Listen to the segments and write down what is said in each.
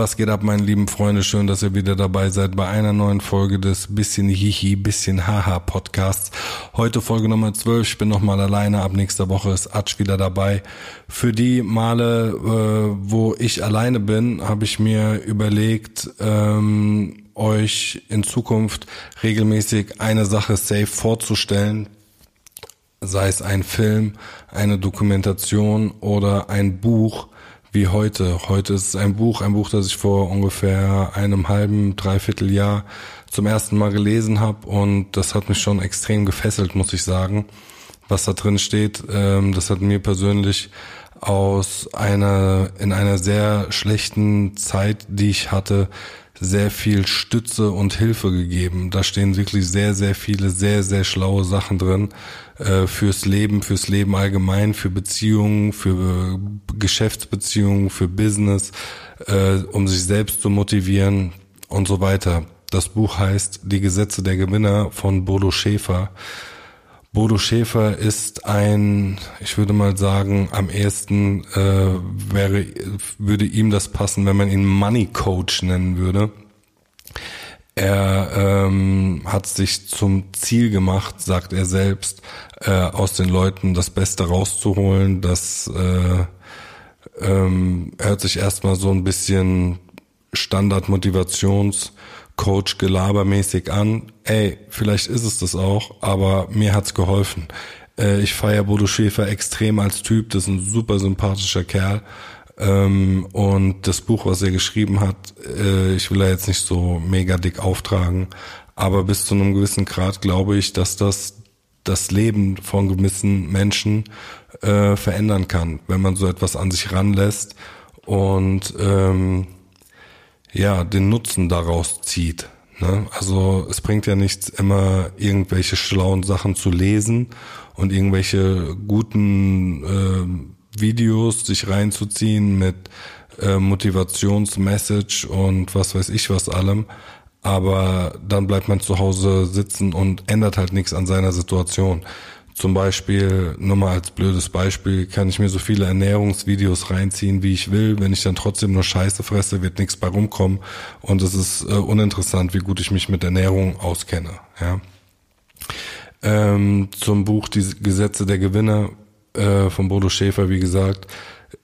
Was geht ab, meine lieben Freunde? Schön, dass ihr wieder dabei seid bei einer neuen Folge des Bisschen Hihi, Bisschen Haha Podcasts. Heute Folge Nummer 12. Ich bin nochmal alleine. Ab nächster Woche ist Atsch wieder dabei. Für die Male, äh, wo ich alleine bin, habe ich mir überlegt, ähm, euch in Zukunft regelmäßig eine Sache safe vorzustellen, sei es ein Film, eine Dokumentation oder ein Buch, wie heute. Heute ist es ein Buch, ein Buch, das ich vor ungefähr einem halben, dreiviertel Jahr zum ersten Mal gelesen habe und das hat mich schon extrem gefesselt, muss ich sagen, was da drin steht. Ähm, das hat mir persönlich aus einer, in einer sehr schlechten Zeit, die ich hatte, sehr viel Stütze und Hilfe gegeben. Da stehen wirklich sehr, sehr viele, sehr, sehr schlaue Sachen drin äh, fürs Leben, fürs Leben allgemein, für Beziehungen, für Geschäftsbeziehungen, für Business, äh, um sich selbst zu motivieren und so weiter. Das Buch heißt Die Gesetze der Gewinner von Bodo Schäfer. Bodo Schäfer ist ein, ich würde mal sagen, am ehesten äh, wäre, würde ihm das passen, wenn man ihn Money Coach nennen würde. Er ähm, hat sich zum Ziel gemacht, sagt er selbst, äh, aus den Leuten das Beste rauszuholen. Das äh, ähm, hört sich erstmal so ein bisschen Standard-Motivations- Coach gelabermäßig an. Ey, vielleicht ist es das auch, aber mir hat's geholfen. Äh, ich feiere Bodo Schäfer extrem als Typ, das ist ein super sympathischer Kerl. Ähm, und das Buch, was er geschrieben hat, äh, ich will er jetzt nicht so mega dick auftragen, aber bis zu einem gewissen Grad glaube ich, dass das das Leben von gewissen Menschen äh, verändern kann, wenn man so etwas an sich ranlässt und ähm, ja, den Nutzen daraus zieht. Ne? Also es bringt ja nichts, immer irgendwelche schlauen Sachen zu lesen und irgendwelche guten äh, Videos sich reinzuziehen mit äh, Motivationsmessage und was weiß ich was allem. Aber dann bleibt man zu Hause sitzen und ändert halt nichts an seiner Situation. Zum Beispiel, nur mal als blödes Beispiel, kann ich mir so viele Ernährungsvideos reinziehen, wie ich will. Wenn ich dann trotzdem nur Scheiße fresse, wird nichts bei rumkommen. Und es ist äh, uninteressant, wie gut ich mich mit Ernährung auskenne. Ja. Ähm, zum Buch Die Gesetze der Gewinner äh, von Bodo Schäfer, wie gesagt,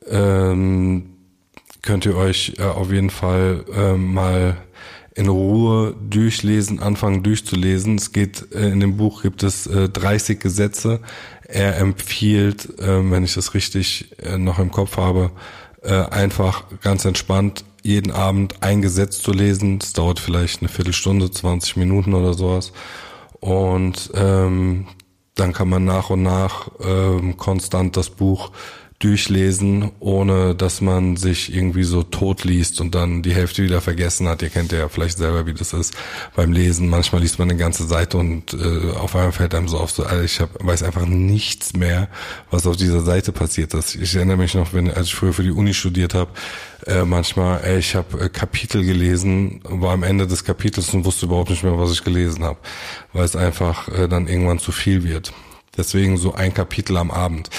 ähm, könnt ihr euch äh, auf jeden Fall äh, mal in Ruhe durchlesen, anfangen durchzulesen. Es geht, äh, in dem Buch gibt es äh, 30 Gesetze. Er empfiehlt, äh, wenn ich das richtig äh, noch im Kopf habe, äh, einfach ganz entspannt jeden Abend ein Gesetz zu lesen. Das dauert vielleicht eine Viertelstunde, 20 Minuten oder sowas. Und ähm, dann kann man nach und nach ähm, konstant das Buch durchlesen, ohne dass man sich irgendwie so tot liest und dann die Hälfte wieder vergessen hat. Ihr kennt ja vielleicht selber, wie das ist beim Lesen. Manchmal liest man eine ganze Seite und äh, auf einmal fällt einem so auf, so, ich hab, weiß einfach nichts mehr, was auf dieser Seite passiert ist. Ich erinnere mich noch, wenn als ich früher für die Uni studiert habe, äh, manchmal, ey, ich habe äh, Kapitel gelesen, war am Ende des Kapitels und wusste überhaupt nicht mehr, was ich gelesen habe, weil es einfach äh, dann irgendwann zu viel wird. Deswegen so ein Kapitel am Abend.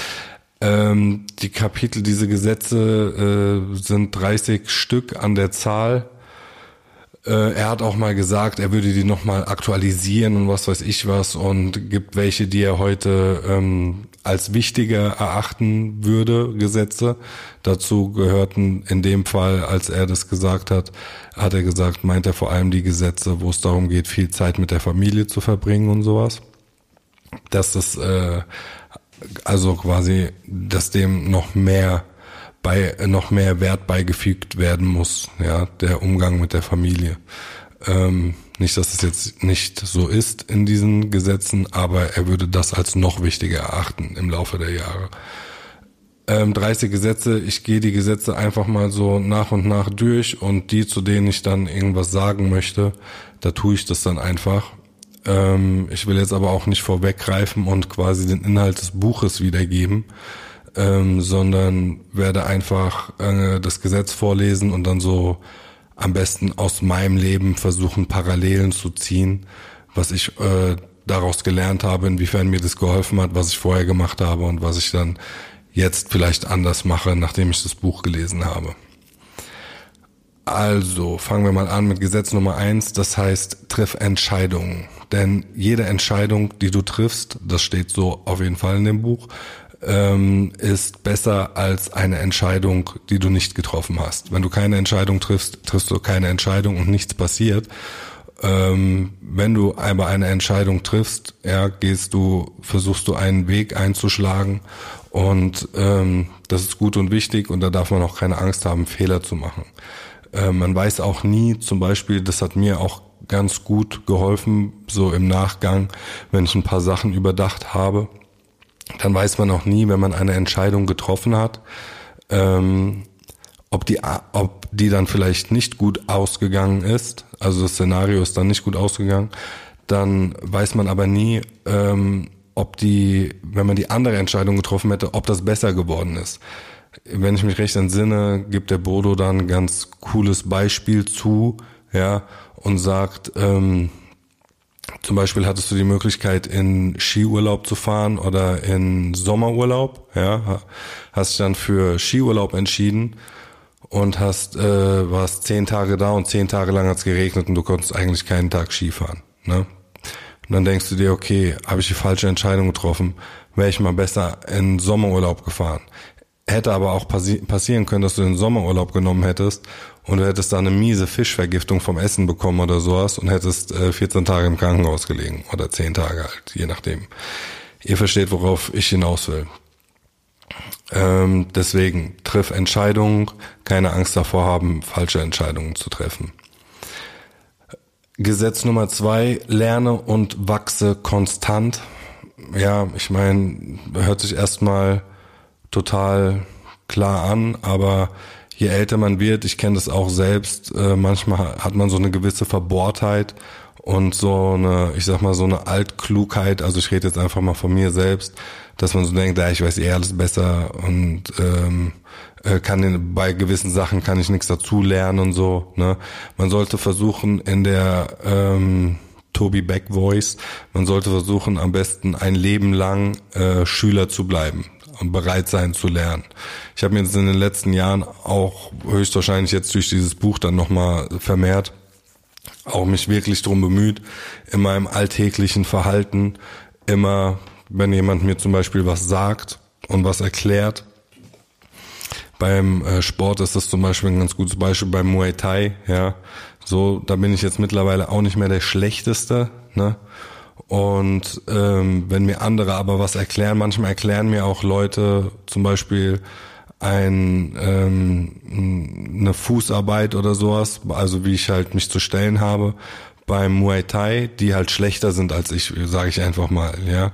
Ähm, die Kapitel, diese Gesetze äh, sind 30 Stück an der Zahl. Äh, er hat auch mal gesagt, er würde die nochmal aktualisieren und was weiß ich was und gibt welche, die er heute ähm, als wichtiger erachten würde, Gesetze. Dazu gehörten in dem Fall, als er das gesagt hat, hat er gesagt, meint er vor allem die Gesetze, wo es darum geht, viel Zeit mit der Familie zu verbringen und sowas. Dass das äh, also quasi, dass dem noch mehr bei noch mehr Wert beigefügt werden muss, ja, der Umgang mit der Familie. Ähm, nicht, dass es jetzt nicht so ist in diesen Gesetzen, aber er würde das als noch wichtiger erachten im Laufe der Jahre. Ähm, 30 Gesetze, ich gehe die Gesetze einfach mal so nach und nach durch und die, zu denen ich dann irgendwas sagen möchte, da tue ich das dann einfach. Ähm, ich will jetzt aber auch nicht vorweggreifen und quasi den Inhalt des Buches wiedergeben, ähm, sondern werde einfach äh, das Gesetz vorlesen und dann so am besten aus meinem Leben versuchen, Parallelen zu ziehen, was ich äh, daraus gelernt habe, inwiefern mir das geholfen hat, was ich vorher gemacht habe und was ich dann jetzt vielleicht anders mache, nachdem ich das Buch gelesen habe. Also, fangen wir mal an mit Gesetz Nummer eins. Das heißt, triff Entscheidungen. Denn jede Entscheidung, die du triffst, das steht so auf jeden Fall in dem Buch, ähm, ist besser als eine Entscheidung, die du nicht getroffen hast. Wenn du keine Entscheidung triffst, triffst du keine Entscheidung und nichts passiert. Ähm, wenn du aber eine Entscheidung triffst, ja, gehst du, versuchst du einen Weg einzuschlagen und ähm, das ist gut und wichtig und da darf man auch keine Angst haben, Fehler zu machen. Äh, man weiß auch nie, zum Beispiel, das hat mir auch ganz gut geholfen, so im Nachgang, wenn ich ein paar Sachen überdacht habe, dann weiß man auch nie, wenn man eine Entscheidung getroffen hat, ähm, ob die, ob die dann vielleicht nicht gut ausgegangen ist, also das Szenario ist dann nicht gut ausgegangen, dann weiß man aber nie, ähm, ob die, wenn man die andere Entscheidung getroffen hätte, ob das besser geworden ist. Wenn ich mich recht entsinne, gibt der Bodo dann ein ganz cooles Beispiel zu, ja, und sagt, ähm, zum Beispiel hattest du die Möglichkeit, in Skiurlaub zu fahren oder in Sommerurlaub, ja, hast dich dann für Skiurlaub entschieden und hast, äh, warst zehn Tage da und zehn Tage lang hat's geregnet und du konntest eigentlich keinen Tag Skifahren, ne? Und dann denkst du dir, okay, habe ich die falsche Entscheidung getroffen, wäre ich mal besser in Sommerurlaub gefahren. Hätte aber auch passi passieren können, dass du den Sommerurlaub genommen hättest und du hättest da eine miese Fischvergiftung vom Essen bekommen oder sowas und hättest äh, 14 Tage im Krankenhaus gelegen oder 10 Tage halt, je nachdem. Ihr versteht, worauf ich hinaus will. Ähm, deswegen triff Entscheidungen, keine Angst davor haben, falsche Entscheidungen zu treffen. Gesetz Nummer zwei, lerne und wachse konstant. Ja, ich meine, hört sich erstmal total klar an, aber je älter man wird, ich kenne das auch selbst, äh, manchmal hat man so eine gewisse Verbohrtheit und so eine, ich sag mal, so eine Altklugheit, also ich rede jetzt einfach mal von mir selbst, dass man so denkt, ja, ich weiß eh alles besser und ähm, äh, kann bei gewissen Sachen kann ich nichts dazu lernen und so. Ne? Man sollte versuchen in der ähm, Toby Beck Voice, man sollte versuchen am besten ein Leben lang äh, Schüler zu bleiben und bereit sein zu lernen. Ich habe mir jetzt in den letzten Jahren auch höchstwahrscheinlich jetzt durch dieses Buch dann nochmal vermehrt auch mich wirklich drum bemüht, in meinem alltäglichen Verhalten immer, wenn jemand mir zum Beispiel was sagt und was erklärt, beim äh, Sport ist das zum Beispiel ein ganz gutes Beispiel beim Muay Thai, ja. So, da bin ich jetzt mittlerweile auch nicht mehr der Schlechteste, ne? Und ähm, wenn mir andere aber was erklären, manchmal erklären mir auch Leute zum Beispiel ein ähm, eine Fußarbeit oder sowas, also wie ich halt mich zu stellen habe beim Muay Thai, die halt schlechter sind als ich, sage ich einfach mal, ja.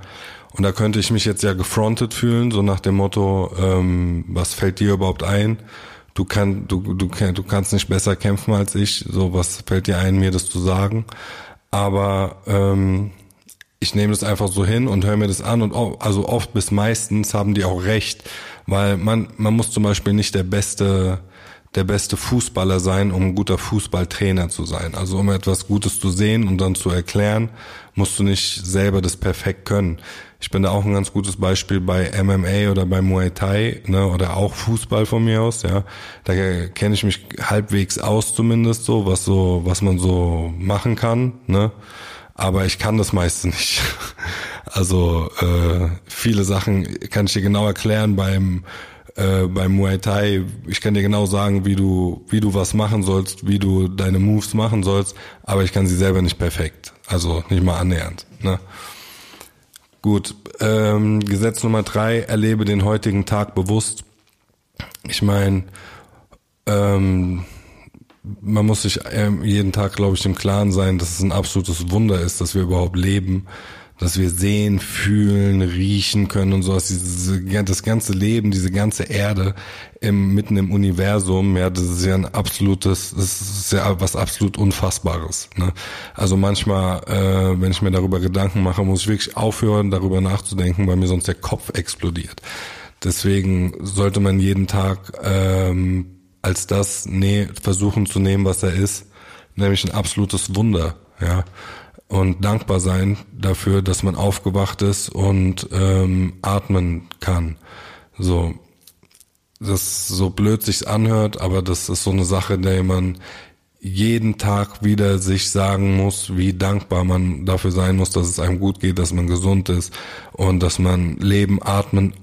Und da könnte ich mich jetzt ja gefrontet fühlen, so nach dem Motto, ähm, was fällt dir überhaupt ein? Du, kann, du, du, du kannst nicht besser kämpfen als ich, so was fällt dir ein, mir das zu sagen. Aber ähm, ich nehme das einfach so hin und höre mir das an und auch, also oft bis meistens haben die auch recht, weil man man muss zum Beispiel nicht der beste der beste Fußballer sein, um ein guter Fußballtrainer zu sein. Also um etwas Gutes zu sehen und dann zu erklären, musst du nicht selber das perfekt können. Ich bin da auch ein ganz gutes Beispiel bei MMA oder bei Muay Thai, ne, oder auch Fußball von mir aus, ja. Da kenne ich mich halbwegs aus zumindest so, was so, was man so machen kann, ne aber ich kann das meiste nicht. Also äh, viele Sachen kann ich dir genau erklären beim äh, beim Muay Thai. Ich kann dir genau sagen, wie du wie du was machen sollst, wie du deine Moves machen sollst, aber ich kann sie selber nicht perfekt. Also nicht mal annähernd. Ne? Gut, ähm, Gesetz Nummer drei: Erlebe den heutigen Tag bewusst. Ich meine, ähm, man muss sich ähm, jeden Tag, glaube ich, im Klaren sein, dass es ein absolutes Wunder ist, dass wir überhaupt leben, dass wir sehen, fühlen, riechen können und sowas. Das ganze Leben, diese ganze Erde im, mitten im Universum, ja, das ist ja ein absolutes, das ist ja was absolut Unfassbares. Ne? Also manchmal, äh, wenn ich mir darüber Gedanken mache, muss ich wirklich aufhören, darüber nachzudenken, weil mir sonst der Kopf explodiert. Deswegen sollte man jeden Tag ähm, als das nee, versuchen zu nehmen, was er ist, nämlich ein absolutes Wunder, ja. Und dankbar sein dafür, dass man aufgewacht ist und ähm, atmen kann. So, das so blöd sich's anhört, aber das ist so eine Sache, der man jeden Tag wieder sich sagen muss, wie dankbar man dafür sein muss, dass es einem gut geht, dass man gesund ist und dass man Leben atmen,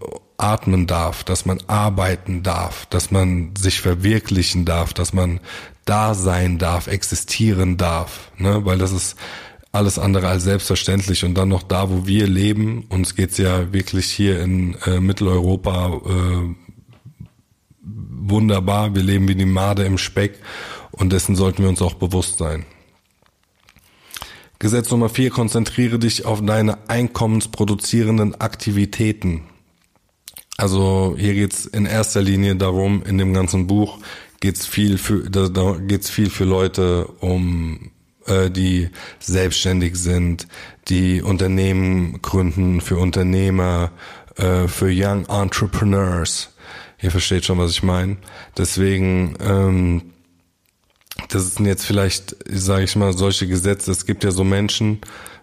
atmen darf, dass man arbeiten darf, dass man sich verwirklichen darf, dass man da sein darf, existieren darf, ne, weil das ist alles andere als selbstverständlich und dann noch da, wo wir leben, uns geht's ja wirklich hier in äh, Mitteleuropa äh, wunderbar, wir leben wie die Made im Speck und dessen sollten wir uns auch bewusst sein. Gesetz Nummer vier, konzentriere dich auf deine einkommensproduzierenden Aktivitäten. Also hier geht's in erster Linie darum, in dem ganzen Buch geht's viel für, da, da geht's viel für Leute um äh, die selbstständig sind, die Unternehmen gründen, für Unternehmer, äh, für Young Entrepreneurs. Ihr versteht schon, was ich meine. Deswegen ähm, das sind jetzt vielleicht, sage ich mal, solche Gesetze. Es gibt ja so Menschen,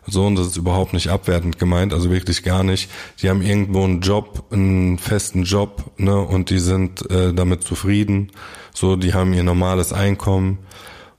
so und das ist überhaupt nicht abwertend gemeint, also wirklich gar nicht. Die haben irgendwo einen Job, einen festen Job, ne, und die sind äh, damit zufrieden. So, die haben ihr normales Einkommen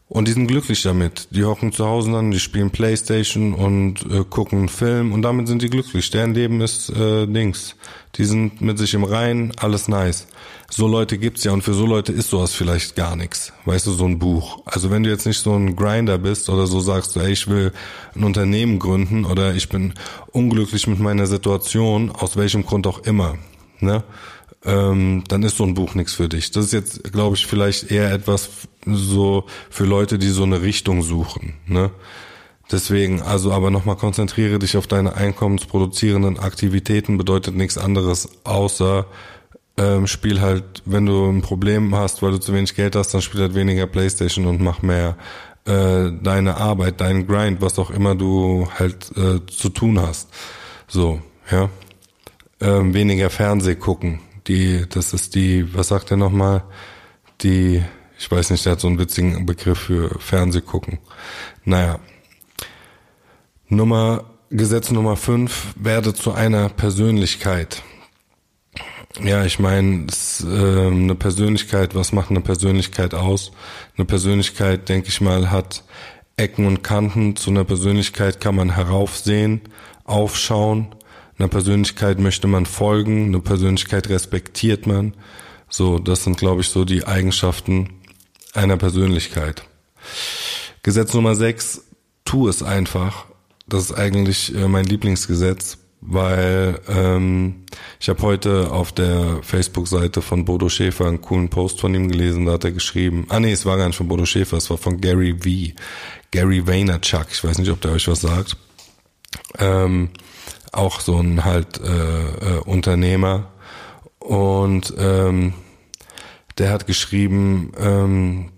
und die sind glücklich damit. Die hocken zu Hause dann, die spielen Playstation und äh, gucken einen Film und damit sind die glücklich. Deren Leben ist äh, Dings. Die sind mit sich im Reinen, alles nice. So Leute gibt's ja und für so Leute ist sowas vielleicht gar nichts. Weißt du, so ein Buch. Also wenn du jetzt nicht so ein Grinder bist oder so sagst du, ey, ich will ein Unternehmen gründen oder ich bin unglücklich mit meiner Situation, aus welchem Grund auch immer, ne? ähm, dann ist so ein Buch nichts für dich. Das ist jetzt, glaube ich, vielleicht eher etwas so für Leute, die so eine Richtung suchen. Ne? Deswegen, also aber nochmal konzentriere dich auf deine einkommensproduzierenden Aktivitäten, bedeutet nichts anderes, außer ähm, spiel halt, wenn du ein Problem hast, weil du zu wenig Geld hast, dann spiel halt weniger Playstation und mach mehr äh, deine Arbeit, deinen Grind, was auch immer du halt äh, zu tun hast. So, ja. Ähm, weniger Fernseh gucken, die, das ist die, was sagt er nochmal? Die, ich weiß nicht, der hat so einen witzigen Begriff für Fernsehgucken. Naja. Nummer, Gesetz Nummer 5, werde zu einer Persönlichkeit. Ja, ich meine, äh, eine Persönlichkeit, was macht eine Persönlichkeit aus? Eine Persönlichkeit, denke ich mal, hat Ecken und Kanten. Zu einer Persönlichkeit kann man heraufsehen, aufschauen einer Persönlichkeit möchte man folgen, eine Persönlichkeit respektiert man. So, das sind, glaube ich, so die Eigenschaften einer Persönlichkeit. Gesetz Nummer 6, tu es einfach. Das ist eigentlich äh, mein Lieblingsgesetz, weil ähm, ich habe heute auf der Facebook-Seite von Bodo Schäfer einen coolen Post von ihm gelesen, da hat er geschrieben, ah nee, es war gar nicht von Bodo Schäfer, es war von Gary V. Gary Vaynerchuk, ich weiß nicht, ob der euch was sagt. Ähm, auch so ein halt äh, äh, Unternehmer und ähm, der hat geschrieben ähm,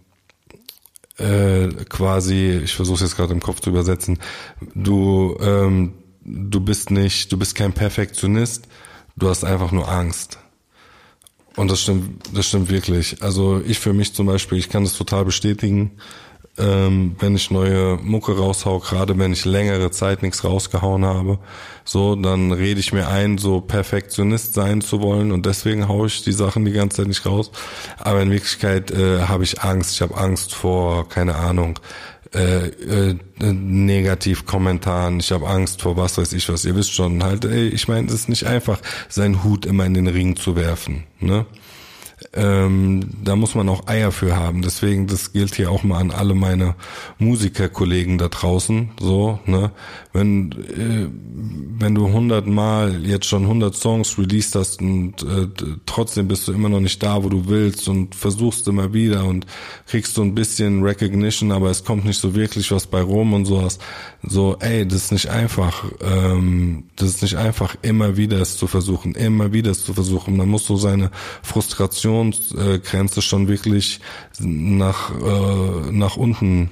äh, quasi, ich versuche es jetzt gerade im Kopf zu übersetzen, du ähm, du bist nicht, du bist kein Perfektionist, du hast einfach nur Angst. Und das stimmt, das stimmt wirklich. Also ich für mich zum Beispiel, ich kann das total bestätigen ähm, wenn ich neue Mucke raushau, gerade wenn ich längere Zeit nichts rausgehauen habe, so, dann rede ich mir ein, so Perfektionist sein zu wollen und deswegen haue ich die Sachen die ganze Zeit nicht raus. Aber in Wirklichkeit äh, habe ich Angst. Ich habe Angst vor, keine Ahnung, äh, äh, Negativkommentaren, ich habe Angst vor was weiß ich was. Ihr wisst schon, halt, ey, ich meine, es ist nicht einfach, seinen Hut immer in den Ring zu werfen. Ne? Ähm, da muss man auch Eier für haben. Deswegen, das gilt hier auch mal an alle meine Musikerkollegen da draußen. So, ne, wenn äh, wenn du hundertmal jetzt schon hundert Songs released hast und äh, trotzdem bist du immer noch nicht da, wo du willst und versuchst immer wieder und kriegst so ein bisschen Recognition, aber es kommt nicht so wirklich was bei rum und sowas. So, ey, das ist nicht einfach. Ähm, das ist nicht einfach, immer wieder es zu versuchen, immer wieder es zu versuchen. Man muss so seine Frustrationsgrenze schon wirklich nach äh, nach unten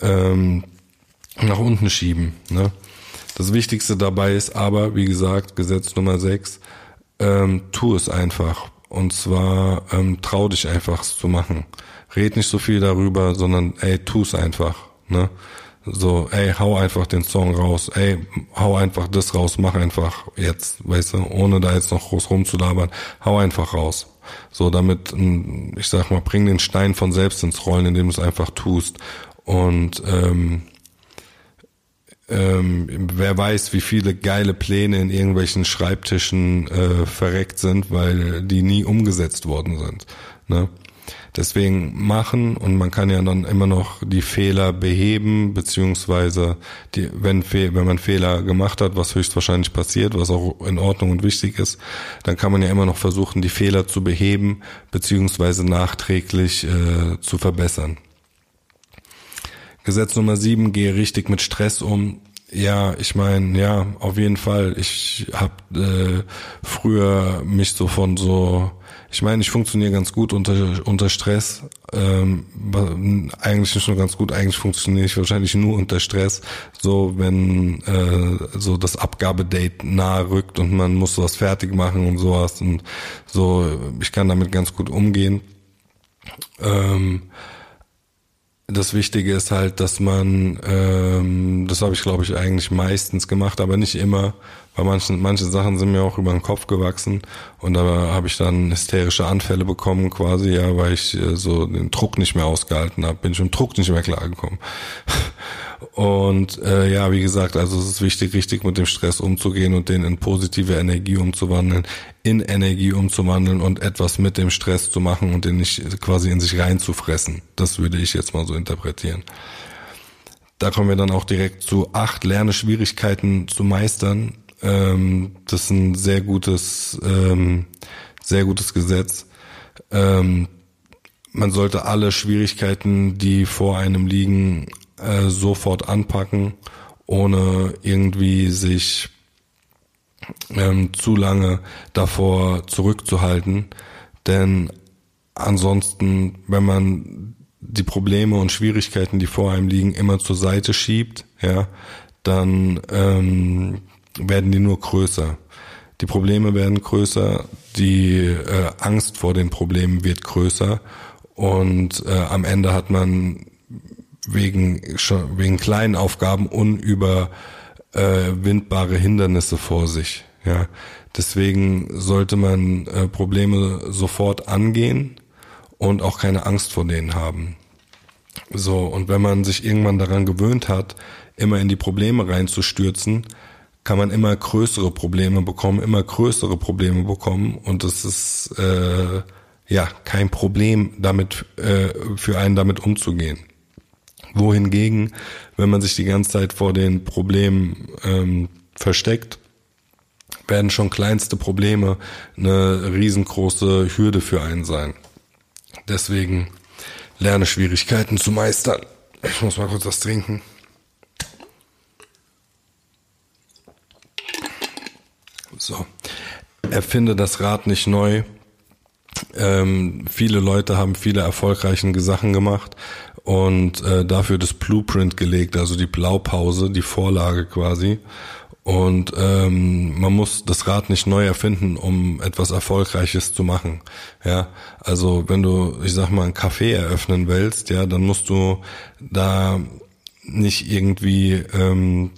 ähm, nach unten schieben. Ne? Das Wichtigste dabei ist aber, wie gesagt, Gesetz Nummer 6, ähm, tu es einfach. Und zwar ähm, trau dich einfach es zu machen. Red nicht so viel darüber, sondern ey, tu es einfach. Ne? So, ey, hau einfach den Song raus, ey, hau einfach das raus, mach einfach jetzt, weißt du, ohne da jetzt noch groß rumzulabern, hau einfach raus. So, damit, ich sag mal, bring den Stein von selbst ins Rollen, indem du es einfach tust. Und ähm, ähm, wer weiß, wie viele geile Pläne in irgendwelchen Schreibtischen äh, verreckt sind, weil die nie umgesetzt worden sind. Ne? Deswegen machen und man kann ja dann immer noch die Fehler beheben, beziehungsweise die, wenn, wenn man Fehler gemacht hat, was höchstwahrscheinlich passiert, was auch in Ordnung und wichtig ist, dann kann man ja immer noch versuchen, die Fehler zu beheben, beziehungsweise nachträglich äh, zu verbessern. Gesetz Nummer sieben, gehe richtig mit Stress um. Ja, ich meine, ja, auf jeden Fall. Ich habe äh, früher mich so von so, ich meine, ich funktioniere ganz gut unter unter Stress. Ähm, eigentlich nicht nur ganz gut, eigentlich funktioniere ich wahrscheinlich nur unter Stress. So, wenn äh, so das Abgabedate nahe rückt und man muss was fertig machen und sowas und so, ich kann damit ganz gut umgehen. Ähm, das Wichtige ist halt, dass man, ähm, das habe ich glaube ich eigentlich meistens gemacht, aber nicht immer, weil manche, manche Sachen sind mir auch über den Kopf gewachsen und da habe ich dann hysterische Anfälle bekommen quasi, ja, weil ich äh, so den Druck nicht mehr ausgehalten habe, bin ich im Druck nicht mehr klargekommen. Und äh, ja, wie gesagt, also es ist wichtig, richtig mit dem Stress umzugehen und den in positive Energie umzuwandeln, in Energie umzuwandeln und etwas mit dem Stress zu machen und den nicht quasi in sich reinzufressen. Das würde ich jetzt mal so interpretieren. Da kommen wir dann auch direkt zu acht Lerne Schwierigkeiten zu meistern. Ähm, das ist ein sehr gutes, ähm, sehr gutes Gesetz. Ähm, man sollte alle Schwierigkeiten, die vor einem liegen, äh, sofort anpacken, ohne irgendwie sich ähm, zu lange davor zurückzuhalten. Denn ansonsten, wenn man die Probleme und Schwierigkeiten, die vor einem liegen, immer zur Seite schiebt, ja, dann ähm, werden die nur größer. Die Probleme werden größer, die äh, Angst vor den Problemen wird größer und äh, am Ende hat man wegen, wegen kleinen Aufgaben unüberwindbare äh, Hindernisse vor sich. Ja, deswegen sollte man äh, Probleme sofort angehen und auch keine Angst vor denen haben. So, und wenn man sich irgendwann daran gewöhnt hat, immer in die Probleme reinzustürzen, kann man immer größere Probleme bekommen, immer größere Probleme bekommen und es ist äh, ja kein Problem, damit äh, für einen damit umzugehen wohingegen, wenn man sich die ganze Zeit vor den Problemen ähm, versteckt, werden schon kleinste Probleme eine riesengroße Hürde für einen sein. Deswegen lerne Schwierigkeiten zu meistern. Ich muss mal kurz was trinken. So. Erfinde das Rad nicht neu. Ähm, viele Leute haben viele erfolgreiche Sachen gemacht und äh, dafür das Blueprint gelegt, also die Blaupause, die Vorlage quasi. Und ähm, man muss das Rad nicht neu erfinden, um etwas Erfolgreiches zu machen. Ja, also wenn du, ich sag mal, ein Café eröffnen willst, ja, dann musst du da nicht irgendwie ähm,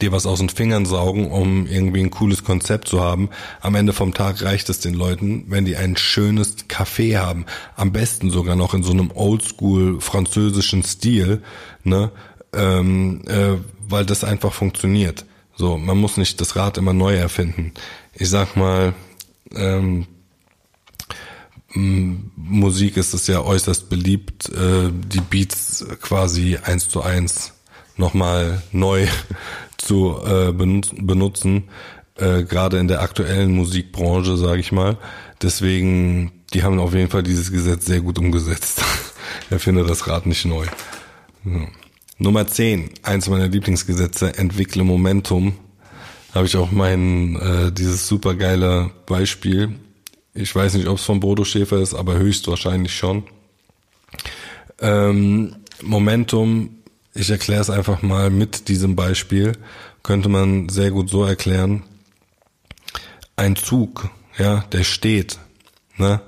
dir was aus den Fingern saugen, um irgendwie ein cooles Konzept zu haben. Am Ende vom Tag reicht es den Leuten, wenn die ein schönes Café haben. Am besten sogar noch in so einem oldschool französischen Stil, ne? Ähm, äh, weil das einfach funktioniert. So, man muss nicht das Rad immer neu erfinden. Ich sag mal, ähm, Musik ist es ja äußerst beliebt, äh, die Beats quasi eins zu eins nochmal neu zu äh, benutzen, äh, gerade in der aktuellen Musikbranche, sage ich mal. Deswegen, die haben auf jeden Fall dieses Gesetz sehr gut umgesetzt. er findet das Rad nicht neu. Ja. Nummer 10, eins meiner Lieblingsgesetze, entwickle Momentum. Habe ich auch mein, äh, dieses supergeile Beispiel. Ich weiß nicht, ob es von Bodo Schäfer ist, aber höchstwahrscheinlich schon. Ähm, Momentum ich erkläre es einfach mal mit diesem Beispiel, könnte man sehr gut so erklären. Ein Zug, ja, der steht, ne?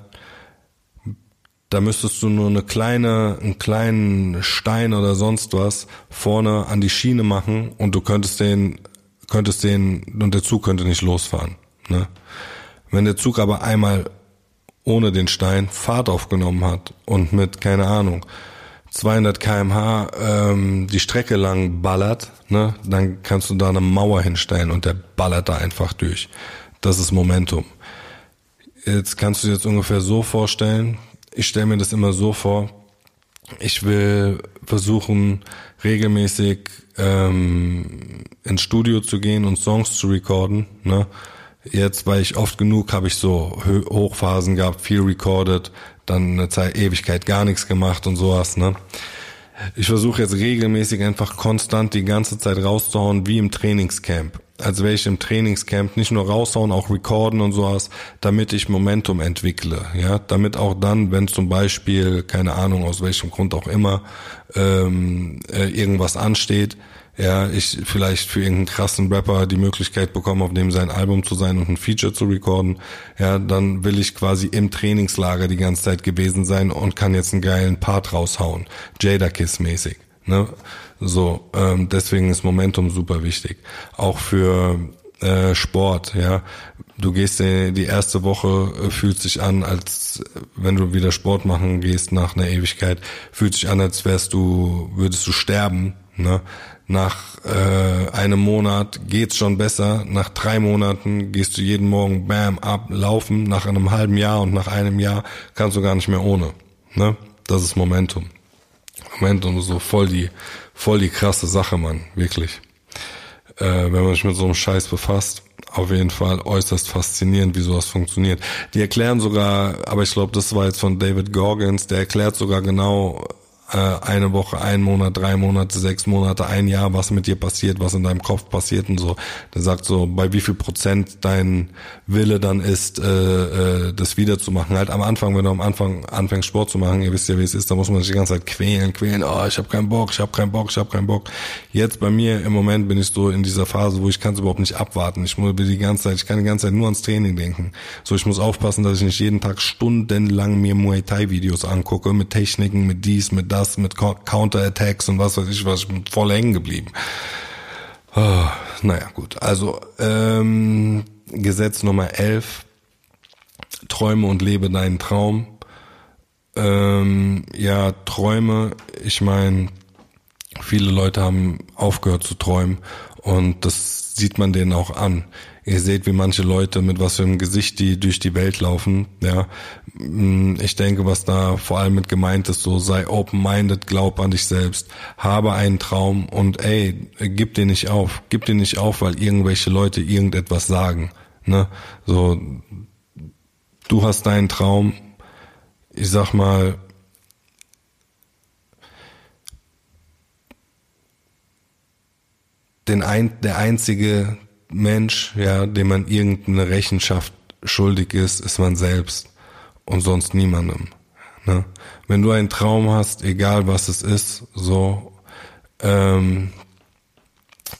Da müsstest du nur eine kleine, einen kleinen Stein oder sonst was vorne an die Schiene machen und du könntest den, könntest den, und der Zug könnte nicht losfahren. Ne? Wenn der Zug aber einmal ohne den Stein Fahrt aufgenommen hat und mit, keine Ahnung, 200 kmh ähm, die Strecke lang ballert, ne, dann kannst du da eine Mauer hinstellen und der ballert da einfach durch. Das ist Momentum. Jetzt kannst du dir jetzt ungefähr so vorstellen, ich stelle mir das immer so vor, ich will versuchen, regelmäßig ähm, ins Studio zu gehen und Songs zu recorden. Ne? Jetzt, weil ich oft genug habe ich so Hochphasen gehabt, viel recorded, dann eine Zeit Ewigkeit gar nichts gemacht und sowas. Ne? Ich versuche jetzt regelmäßig einfach konstant die ganze Zeit rauszuhauen, wie im Trainingscamp. Als wäre ich im Trainingscamp nicht nur raushauen, auch recorden und sowas, damit ich Momentum entwickle. Ja, damit auch dann, wenn zum Beispiel, keine Ahnung, aus welchem Grund auch immer, ähm, äh, irgendwas ansteht, ja, ich vielleicht für irgendeinen krassen Rapper die Möglichkeit bekomme, auf dem sein Album zu sein und ein Feature zu recorden, ja, dann will ich quasi im Trainingslager die ganze Zeit gewesen sein und kann jetzt einen geilen Part raushauen. Jada Kiss mäßig. Ne? So, ähm, deswegen ist Momentum super wichtig. Auch für äh, Sport, ja. Du gehst äh, die erste Woche, äh, fühlt sich an, als wenn du wieder Sport machen gehst nach einer Ewigkeit, fühlt sich an, als wärst du, würdest du sterben, ne? Nach äh, einem Monat geht's schon besser. Nach drei Monaten gehst du jeden Morgen bam ab laufen. Nach einem halben Jahr und nach einem Jahr kannst du gar nicht mehr ohne. Ne? Das ist Momentum. Momentum ist so voll die voll die krasse Sache, Mann, wirklich. Äh, wenn man sich mit so einem Scheiß befasst, auf jeden Fall äußerst faszinierend, wie sowas funktioniert. Die erklären sogar, aber ich glaube, das war jetzt von David Gorgons, der erklärt sogar genau, äh, eine Woche, ein Monat, drei Monate, sechs Monate, ein Jahr, was mit dir passiert, was in deinem Kopf passiert und so. Der sagt so, bei wie viel Prozent dein Wille dann ist, äh, äh, das wiederzumachen. Halt am Anfang, wenn du am Anfang anfängst Sport zu machen, ihr wisst ja, wie es ist, da muss man sich die ganze Zeit quälen, quälen, oh, ich habe keinen Bock, ich habe keinen Bock, ich habe keinen Bock. Jetzt bei mir im Moment bin ich so in dieser Phase, wo ich kann es überhaupt nicht abwarten. Ich muss die ganze Zeit, ich kann die ganze Zeit nur ans Training denken. So, ich muss aufpassen, dass ich nicht jeden Tag stundenlang mir Muay Thai Videos angucke mit Techniken, mit dies, mit das das mit Counterattacks und was weiß ich was, ich bin voll hängen geblieben. Oh, naja, gut. Also, ähm, Gesetz Nummer 11. Träume und lebe deinen Traum. Ähm, ja, Träume, ich meine, viele Leute haben aufgehört zu träumen und das sieht man denen auch an. Ihr seht, wie manche Leute mit was für einem Gesicht die durch die Welt laufen. Ja, mm, ich denke, was da vor allem mit gemeint ist, so sei open-minded, glaub an dich selbst, habe einen Traum und ey, gib den nicht auf, gib den nicht auf, weil irgendwelche Leute irgendetwas sagen. Ne, so du hast deinen Traum. Ich sag mal, den ein, der einzige, Mensch, ja, dem man irgendeine Rechenschaft schuldig ist, ist man selbst und sonst niemandem. Ne? Wenn du einen Traum hast, egal was es ist, so, ähm,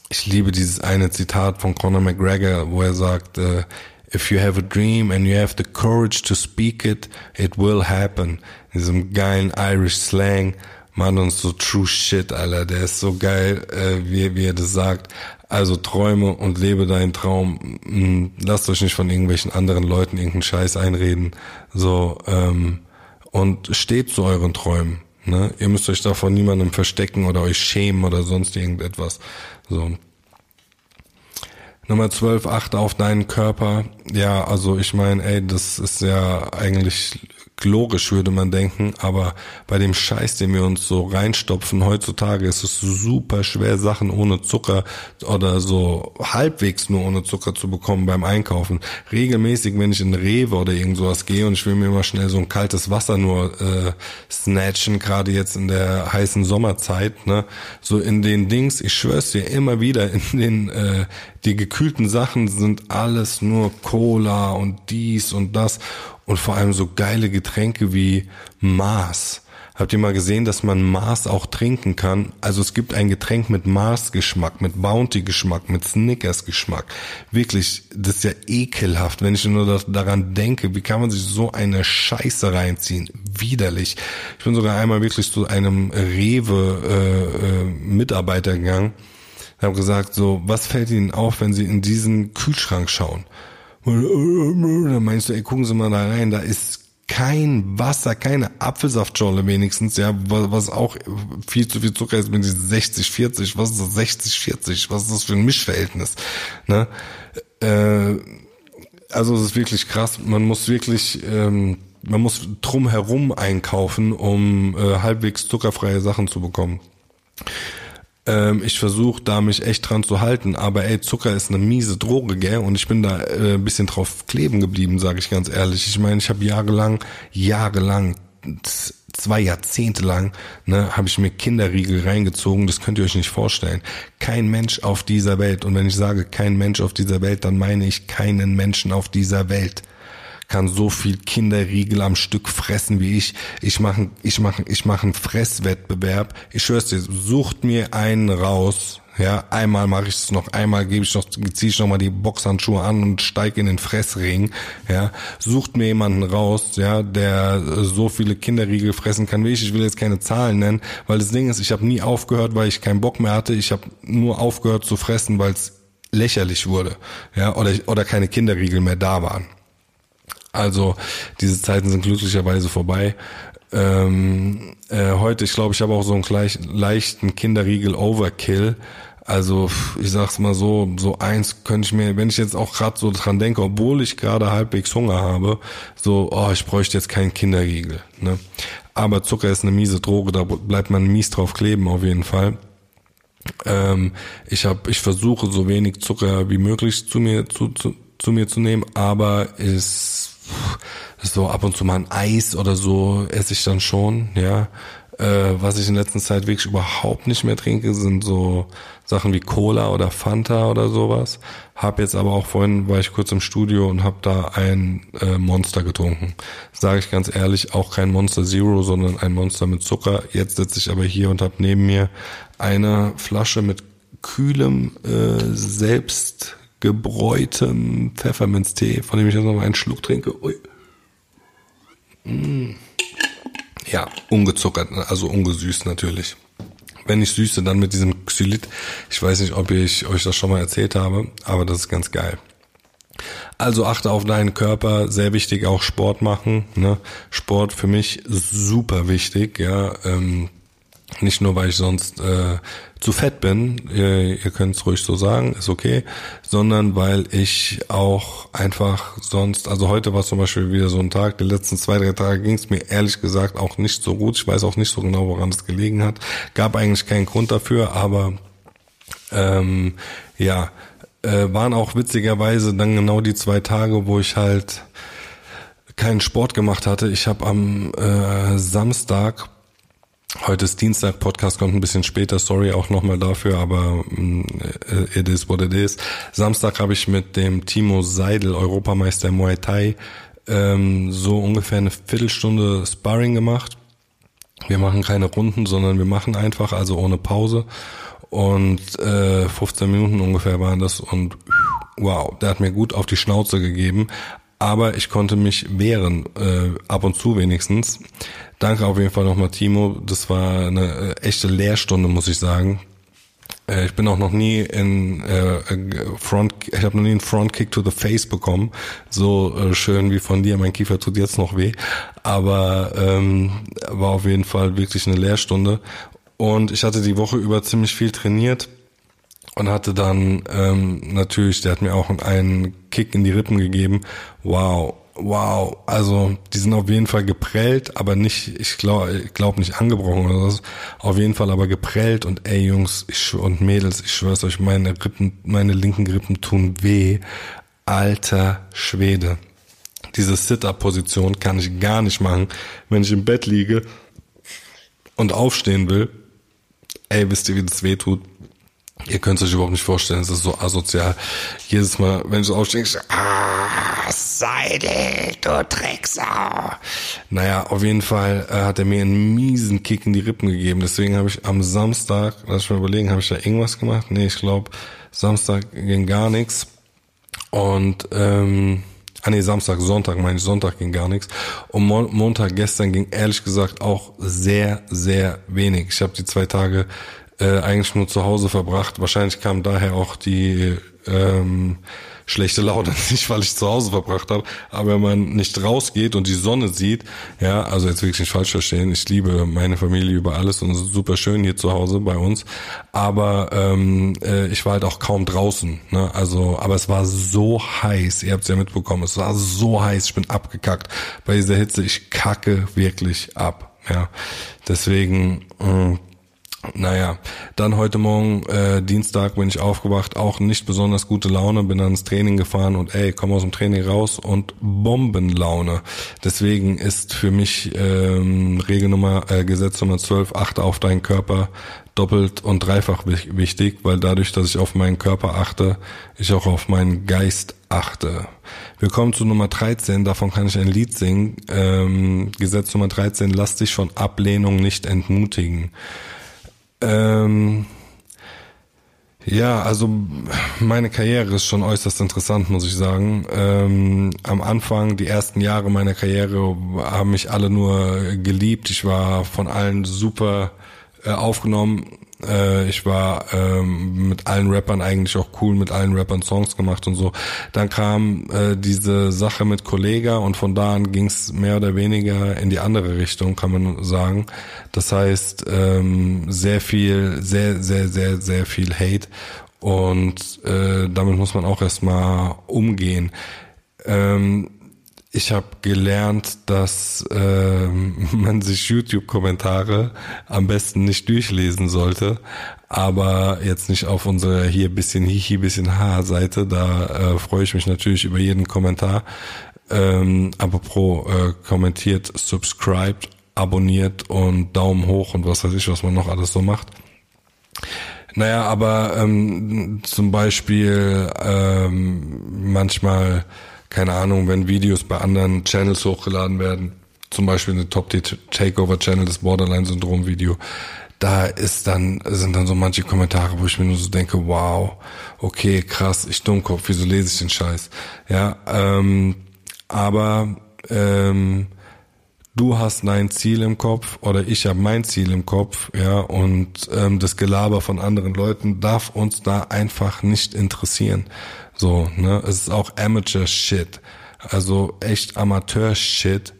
ich liebe dieses eine Zitat von Conor McGregor, wo er sagt, äh, if you have a dream and you have the courage to speak it, it will happen. In diesem geilen Irish Slang, Mann, und so true shit, Alter, der ist so geil, äh, wie, wie er das sagt. Also träume und lebe deinen Traum. Hm, lasst euch nicht von irgendwelchen anderen Leuten irgendeinen Scheiß einreden. So, ähm, und steht zu euren Träumen. Ne? Ihr müsst euch da von niemandem verstecken oder euch schämen oder sonst irgendetwas. So. Nummer 12, achte auf deinen Körper. Ja, also ich meine, ey, das ist ja eigentlich logisch, würde man denken, aber bei dem Scheiß, den wir uns so reinstopfen heutzutage, ist es super schwer, Sachen ohne Zucker oder so halbwegs nur ohne Zucker zu bekommen beim Einkaufen. Regelmäßig, wenn ich in Rewe oder irgend sowas gehe und ich will mir immer schnell so ein kaltes Wasser nur äh, snatchen, gerade jetzt in der heißen Sommerzeit, ne, so in den Dings, ich schwör's dir immer wieder, in den äh, die gekühlten Sachen sind alles nur Cola und dies und das und vor allem so geile Getränke wie Mars. Habt ihr mal gesehen, dass man Mars auch trinken kann? Also es gibt ein Getränk mit Mars-Geschmack, mit Bounty-Geschmack, mit Snickers-Geschmack. Wirklich, das ist ja ekelhaft, wenn ich nur daran denke, wie kann man sich so eine Scheiße reinziehen? Widerlich. Ich bin sogar einmal wirklich zu einem Rewe-Mitarbeiter äh, äh, gegangen und habe gesagt, so, was fällt Ihnen auf, wenn Sie in diesen Kühlschrank schauen? Da meinst du, ey, gucken Sie mal da rein, da ist kein Wasser, keine Apfelsaftschorle wenigstens, ja, was auch viel zu viel Zucker ist mit diesen 60, 40, was ist das 60, 40, was ist das für ein Mischverhältnis, ne? Äh, also es ist wirklich krass, man muss wirklich, ähm, man muss drumherum einkaufen, um äh, halbwegs zuckerfreie Sachen zu bekommen. Ähm, ich versuche da mich echt dran zu halten, aber ey, Zucker ist eine miese Droge, gell? Und ich bin da äh, ein bisschen drauf kleben geblieben, sage ich ganz ehrlich. Ich meine, ich habe jahrelang, jahrelang, zwei Jahrzehnte lang, ne, habe ich mir Kinderriegel reingezogen. Das könnt ihr euch nicht vorstellen. Kein Mensch auf dieser Welt. Und wenn ich sage kein Mensch auf dieser Welt, dann meine ich keinen Menschen auf dieser Welt kann so viel Kinderriegel am Stück fressen wie ich. Ich mache ich mache ich mache einen Fresswettbewerb. Ich schwör's dir, sucht mir einen raus. Ja, einmal mache ich es noch, einmal gebe ich noch, ziehe ich noch mal die Boxhandschuhe an und steige in den Fressring. Ja, sucht mir jemanden raus, ja, der so viele Kinderriegel fressen kann wie ich. Ich will jetzt keine Zahlen nennen, weil das Ding ist, ich habe nie aufgehört, weil ich keinen Bock mehr hatte. Ich habe nur aufgehört zu fressen, weil es lächerlich wurde, ja, oder oder keine Kinderriegel mehr da waren. Also diese Zeiten sind glücklicherweise vorbei. Ähm, äh, heute, ich glaube, ich habe auch so einen gleich, leichten Kinderriegel Overkill. Also ich sag's mal so, so eins könnte ich mir, wenn ich jetzt auch gerade so dran denke, obwohl ich gerade halbwegs Hunger habe, so, oh, ich bräuchte jetzt keinen Kinderriegel. Ne? Aber Zucker ist eine miese Droge, da bleibt man mies drauf kleben auf jeden Fall. Ähm, ich habe, ich versuche so wenig Zucker wie möglich zu mir zu, zu, zu mir zu nehmen, aber ist so ab und zu mal ein Eis oder so esse ich dann schon, ja. Äh, was ich in letzter Zeit wirklich überhaupt nicht mehr trinke, sind so Sachen wie Cola oder Fanta oder sowas. Hab jetzt aber auch vorhin, war ich kurz im Studio und hab da ein äh, Monster getrunken. Sage ich ganz ehrlich, auch kein Monster Zero, sondern ein Monster mit Zucker. Jetzt sitze ich aber hier und hab neben mir eine Flasche mit kühlem, äh, selbst gebräutem Pfefferminztee, von dem ich jetzt noch mal einen Schluck trinke. Ui. Mm. Ja, ungezuckert, also ungesüßt natürlich. Wenn ich süße, dann mit diesem Xylit. Ich weiß nicht, ob ich euch das schon mal erzählt habe, aber das ist ganz geil. Also achte auf deinen Körper, sehr wichtig auch Sport machen. Ne? Sport für mich super wichtig, ja. Ähm, nicht nur, weil ich sonst äh, zu fett bin, ihr, ihr könnt es ruhig so sagen, ist okay, sondern weil ich auch einfach sonst, also heute war zum Beispiel wieder so ein Tag, die letzten zwei, drei Tage ging es mir ehrlich gesagt auch nicht so gut. Ich weiß auch nicht so genau, woran es gelegen hat. Gab eigentlich keinen Grund dafür, aber ähm, ja, äh, waren auch witzigerweise dann genau die zwei Tage, wo ich halt keinen Sport gemacht hatte. Ich habe am äh, Samstag Heute ist Dienstag, Podcast kommt ein bisschen später, sorry auch nochmal dafür, aber äh, it is what it is. Samstag habe ich mit dem Timo Seidel, Europameister Muay Thai, ähm, so ungefähr eine Viertelstunde Sparring gemacht. Wir machen keine Runden, sondern wir machen einfach, also ohne Pause. Und äh, 15 Minuten ungefähr waren das und wow, der hat mir gut auf die Schnauze gegeben. Aber ich konnte mich wehren, äh, ab und zu wenigstens. Danke auf jeden Fall nochmal, Timo. Das war eine äh, echte Lehrstunde, muss ich sagen. Äh, ich bin auch noch nie in äh, Front, ich habe noch nie einen Frontkick to the Face bekommen. So äh, schön wie von dir. Mein Kiefer tut jetzt noch weh, aber ähm, war auf jeden Fall wirklich eine Lehrstunde. Und ich hatte die Woche über ziemlich viel trainiert und hatte dann ähm, natürlich, der hat mir auch einen Kick in die Rippen gegeben. Wow, wow, also die sind auf jeden Fall geprellt, aber nicht, ich glaube ich glaub nicht angebrochen oder so. Auf jeden Fall aber geprellt und ey Jungs ich, und Mädels, ich schwör's euch, meine Rippen, meine linken Rippen tun weh. Alter Schwede. Diese Sit-Up-Position kann ich gar nicht machen, wenn ich im Bett liege und aufstehen will. Ey, wisst ihr, wie das weh tut? Ihr könnt es euch überhaupt nicht vorstellen, es ist so asozial. Jedes Mal, wenn ich aufstehe, ich, ah, Seidel, du Drecksau. Naja, auf jeden Fall äh, hat er mir einen miesen Kick in die Rippen gegeben. Deswegen habe ich am Samstag, lass ich mal überlegen, habe ich da irgendwas gemacht? Nee, ich glaube, Samstag ging gar nichts. Und ähm, Ah nee, Samstag, Sonntag meine ich, Sonntag ging gar nichts. Und Mo Montag gestern ging ehrlich gesagt auch sehr, sehr wenig. Ich habe die zwei Tage äh, eigentlich nur zu Hause verbracht. Wahrscheinlich kam daher auch die ähm, schlechte Laune nicht, weil ich zu Hause verbracht habe, aber wenn man nicht rausgeht und die Sonne sieht, ja, also jetzt wirklich nicht falsch verstehen, ich liebe meine Familie über alles und es ist super schön hier zu Hause bei uns, aber ähm, äh, ich war halt auch kaum draußen, ne? also, aber es war so heiß, ihr habt es ja mitbekommen, es war so heiß, ich bin abgekackt bei dieser Hitze, ich kacke wirklich ab, ja, deswegen äh, naja, dann heute Morgen, äh, Dienstag, bin ich aufgewacht, auch nicht besonders gute Laune, bin dann ins Training gefahren und ey, komm aus dem Training raus und Bombenlaune. Deswegen ist für mich ähm, Regel Nummer, äh, Gesetz Nummer 12, achte auf deinen Körper doppelt und dreifach wichtig, weil dadurch, dass ich auf meinen Körper achte, ich auch auf meinen Geist achte. Wir kommen zu Nummer 13, davon kann ich ein Lied singen. Ähm, Gesetz Nummer 13, lass dich von Ablehnung nicht entmutigen. Ähm, ja, also meine Karriere ist schon äußerst interessant, muss ich sagen. Ähm, am Anfang, die ersten Jahre meiner Karriere, haben mich alle nur geliebt. Ich war von allen super äh, aufgenommen. Äh, ich war ähm, mit allen Rappern eigentlich auch cool, mit allen Rappern Songs gemacht und so. Dann kam äh, diese Sache mit Kollega und von da an ging es mehr oder weniger in die andere Richtung, kann man sagen. Das heißt, ähm, sehr viel, sehr, sehr, sehr, sehr viel Hate und äh, damit muss man auch erstmal umgehen. Ähm, ich habe gelernt, dass äh, man sich YouTube-Kommentare am besten nicht durchlesen sollte, aber jetzt nicht auf unserer hier bisschen Hihi, bisschen Ha-Seite. Da äh, freue ich mich natürlich über jeden Kommentar. Ähm, apropos äh, kommentiert, subscribed, abonniert und Daumen hoch und was weiß ich, was man noch alles so macht. Naja, aber ähm, zum Beispiel ähm, manchmal keine Ahnung, wenn Videos bei anderen Channels hochgeladen werden, zum Beispiel eine Top Takeover Channel, das Borderline Syndrom Video, da ist dann, sind dann so manche Kommentare, wo ich mir nur so denke, wow, okay, krass, ich Dummkopf, wieso lese ich den Scheiß? Ja, ähm, aber ähm, du hast dein Ziel im Kopf oder ich habe mein Ziel im Kopf, ja, und ähm, das Gelaber von anderen Leuten darf uns da einfach nicht interessieren. So, ne? Es ist auch Amateur-Shit. Also echt Amateur-Shit,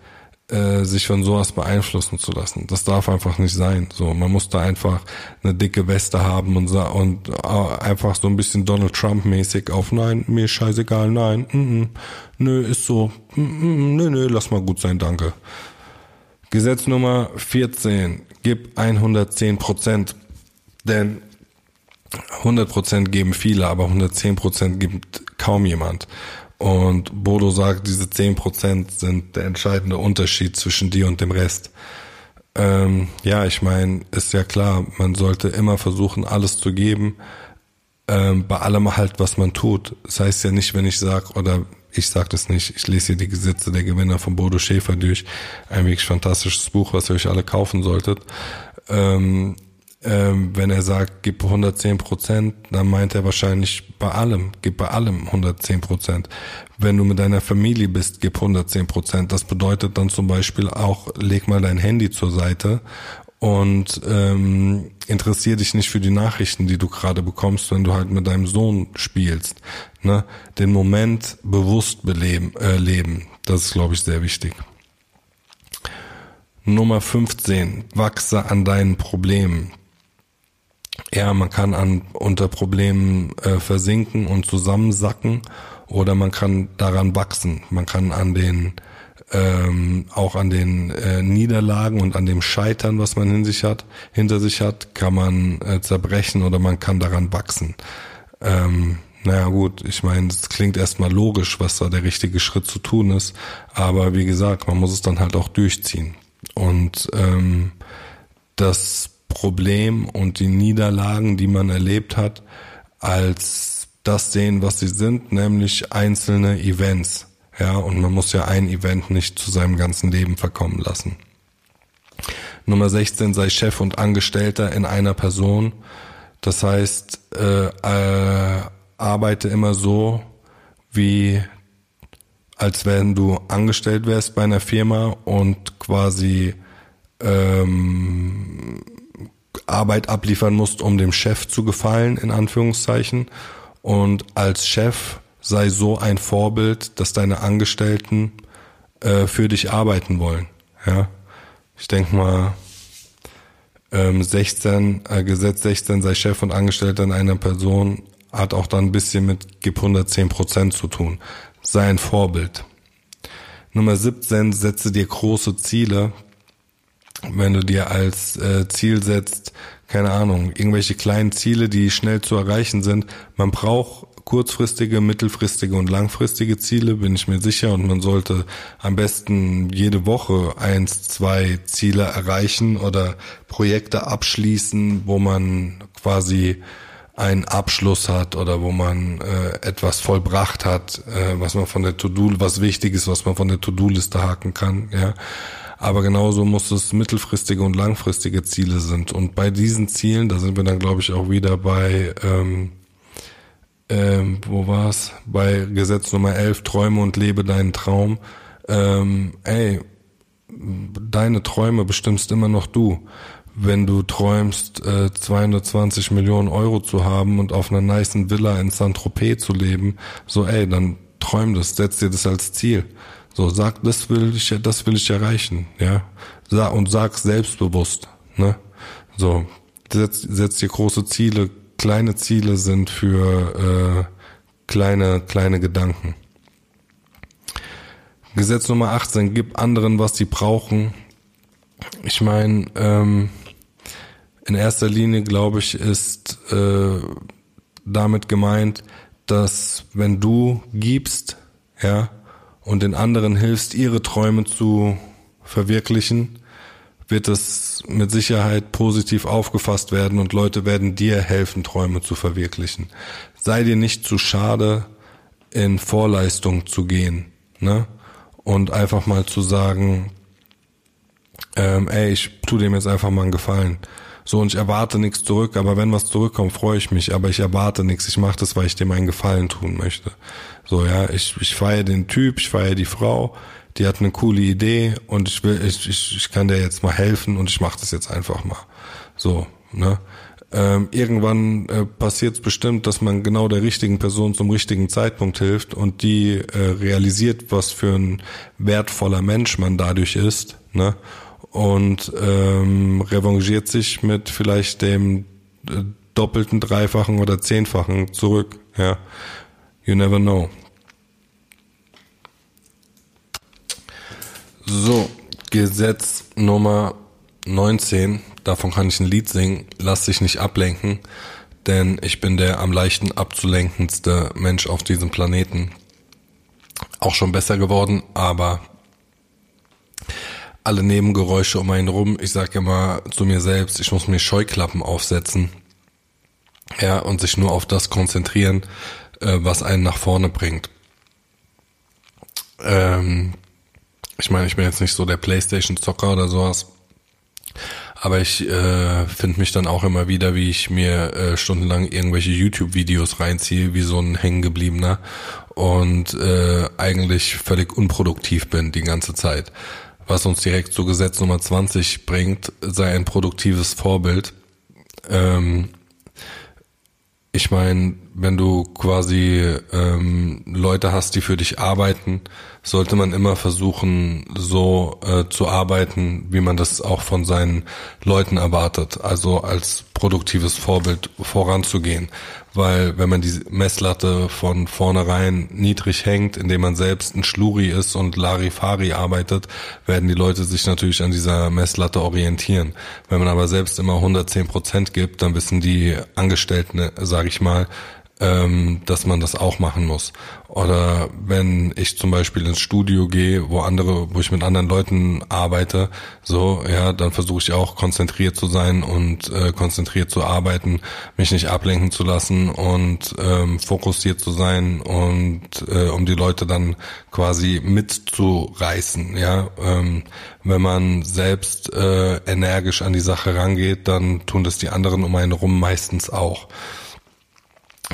äh, sich von sowas beeinflussen zu lassen. Das darf einfach nicht sein. So, man muss da einfach eine dicke Weste haben und, und äh, einfach so ein bisschen Donald Trump-mäßig auf Nein, mir scheißegal, nein, mm, mm, nö, ist so, mm, mm, nö, nö, lass mal gut sein, danke. Gesetz Nummer 14, gib 110 Prozent. Denn 100% geben viele, aber 110% gibt kaum jemand. Und Bodo sagt, diese 10% sind der entscheidende Unterschied zwischen dir und dem Rest. Ähm, ja, ich meine, ist ja klar, man sollte immer versuchen, alles zu geben, ähm, bei allem halt, was man tut. Das heißt ja nicht, wenn ich sag oder ich sag das nicht, ich lese hier die Gesetze der Gewinner von Bodo Schäfer durch, ein wirklich fantastisches Buch, was ihr euch alle kaufen solltet. Ähm, ähm, wenn er sagt, gib 110 Prozent, dann meint er wahrscheinlich bei allem, gib bei allem 110 Prozent. Wenn du mit deiner Familie bist, gib 110 Prozent. Das bedeutet dann zum Beispiel auch, leg mal dein Handy zur Seite und ähm, interessier dich nicht für die Nachrichten, die du gerade bekommst, wenn du halt mit deinem Sohn spielst. Ne? Den Moment bewusst beleben, äh, leben. Das ist, glaube ich, sehr wichtig. Nummer 15. Wachse an deinen Problemen. Ja, man kann an unter Problemen äh, versinken und zusammensacken oder man kann daran wachsen. Man kann an den ähm, auch an den äh, Niederlagen und an dem Scheitern, was man in sich hat, hinter sich hat, kann man äh, zerbrechen oder man kann daran wachsen. Ähm, naja gut, ich meine, es klingt erstmal logisch, was da der richtige Schritt zu tun ist, aber wie gesagt, man muss es dann halt auch durchziehen. Und ähm, das Problem und die Niederlagen, die man erlebt hat, als das sehen, was sie sind, nämlich einzelne Events. Ja, und man muss ja ein Event nicht zu seinem ganzen Leben verkommen lassen. Nummer 16 sei Chef und Angestellter in einer Person. Das heißt, äh, äh, arbeite immer so, wie als wenn du angestellt wärst bei einer Firma und quasi ähm, Arbeit abliefern musst, um dem Chef zu gefallen, in Anführungszeichen. Und als Chef sei so ein Vorbild, dass deine Angestellten äh, für dich arbeiten wollen. Ja, ich denke mal, ähm, 16, äh, Gesetz 16 sei Chef und Angestellter in einer Person hat auch dann ein bisschen mit GIP 110 Prozent zu tun. Sei ein Vorbild. Nummer 17, setze dir große Ziele. Wenn du dir als äh, Ziel setzt, keine Ahnung, irgendwelche kleinen Ziele, die schnell zu erreichen sind. Man braucht kurzfristige, mittelfristige und langfristige Ziele, bin ich mir sicher. Und man sollte am besten jede Woche eins, zwei Ziele erreichen oder Projekte abschließen, wo man quasi einen Abschluss hat oder wo man äh, etwas vollbracht hat, äh, was man von der To-Do, was wichtig ist, was man von der To-Do-Liste haken kann, ja. Aber genauso muss es mittelfristige und langfristige Ziele sind. Und bei diesen Zielen, da sind wir dann, glaube ich, auch wieder bei, ähm, ähm, wo war's? Bei Gesetz Nummer 11, träume und lebe deinen Traum. Ähm, ey, deine Träume bestimmst immer noch du wenn du träumst, äh, 220 Millionen Euro zu haben und auf einer niceen Villa in Saint-Tropez zu leben, so ey, dann träum das, setz dir das als Ziel. So, sag, das will ich, das will ich erreichen, ja. Und sag selbstbewusst, ne. So, setz, setz dir große Ziele. Kleine Ziele sind für äh, kleine, kleine Gedanken. Gesetz Nummer 18, gib anderen, was sie brauchen. Ich meine, ähm, in erster Linie, glaube ich, ist äh, damit gemeint, dass wenn du gibst, ja, und den anderen hilfst, ihre Träume zu verwirklichen, wird es mit Sicherheit positiv aufgefasst werden und Leute werden dir helfen, Träume zu verwirklichen. Sei dir nicht zu schade, in Vorleistung zu gehen, ne? Und einfach mal zu sagen, ähm, ey, ich tu dem jetzt einfach mal einen Gefallen. So, und ich erwarte nichts zurück, aber wenn was zurückkommt, freue ich mich, aber ich erwarte nichts. Ich mache das, weil ich dem einen Gefallen tun möchte. So, ja, ich, ich feiere den Typ, ich feiere die Frau, die hat eine coole Idee und ich will, ich, ich, ich kann der jetzt mal helfen und ich mache das jetzt einfach mal. So, ne? Ähm, irgendwann äh, passiert es bestimmt, dass man genau der richtigen Person zum richtigen Zeitpunkt hilft und die äh, realisiert, was für ein wertvoller Mensch man dadurch ist, ne? Und ähm, revanchiert sich mit vielleicht dem äh, doppelten, dreifachen oder zehnfachen zurück. Ja, you never know. So, Gesetz Nummer 19. Davon kann ich ein Lied singen. Lass dich nicht ablenken, denn ich bin der am leichten abzulenkendste Mensch auf diesem Planeten. Auch schon besser geworden, aber alle Nebengeräusche um einen rum. Ich sage immer zu mir selbst, ich muss mir Scheuklappen aufsetzen. Ja, und sich nur auf das konzentrieren, äh, was einen nach vorne bringt. Ähm, ich meine, ich bin jetzt nicht so der Playstation-Zocker oder sowas. Aber ich äh, finde mich dann auch immer wieder, wie ich mir äh, stundenlang irgendwelche YouTube-Videos reinziehe, wie so ein hängengebliebener und äh, eigentlich völlig unproduktiv bin die ganze Zeit was uns direkt zu Gesetz Nummer 20 bringt, sei ein produktives Vorbild. Ähm, ich meine, wenn du quasi ähm, Leute hast, die für dich arbeiten, sollte man immer versuchen, so äh, zu arbeiten, wie man das auch von seinen Leuten erwartet. Also als produktives Vorbild voranzugehen weil wenn man die Messlatte von vornherein niedrig hängt, indem man selbst ein Schluri ist und Larifari arbeitet, werden die Leute sich natürlich an dieser Messlatte orientieren. Wenn man aber selbst immer 110 Prozent gibt, dann wissen die Angestellten, sage ich mal, ähm, dass man das auch machen muss. Oder wenn ich zum Beispiel ins Studio gehe, wo andere, wo ich mit anderen Leuten arbeite, so, ja, dann versuche ich auch konzentriert zu sein und äh, konzentriert zu arbeiten, mich nicht ablenken zu lassen und ähm, fokussiert zu sein und äh, um die Leute dann quasi mitzureißen, ja. Ähm, wenn man selbst äh, energisch an die Sache rangeht, dann tun das die anderen um einen rum meistens auch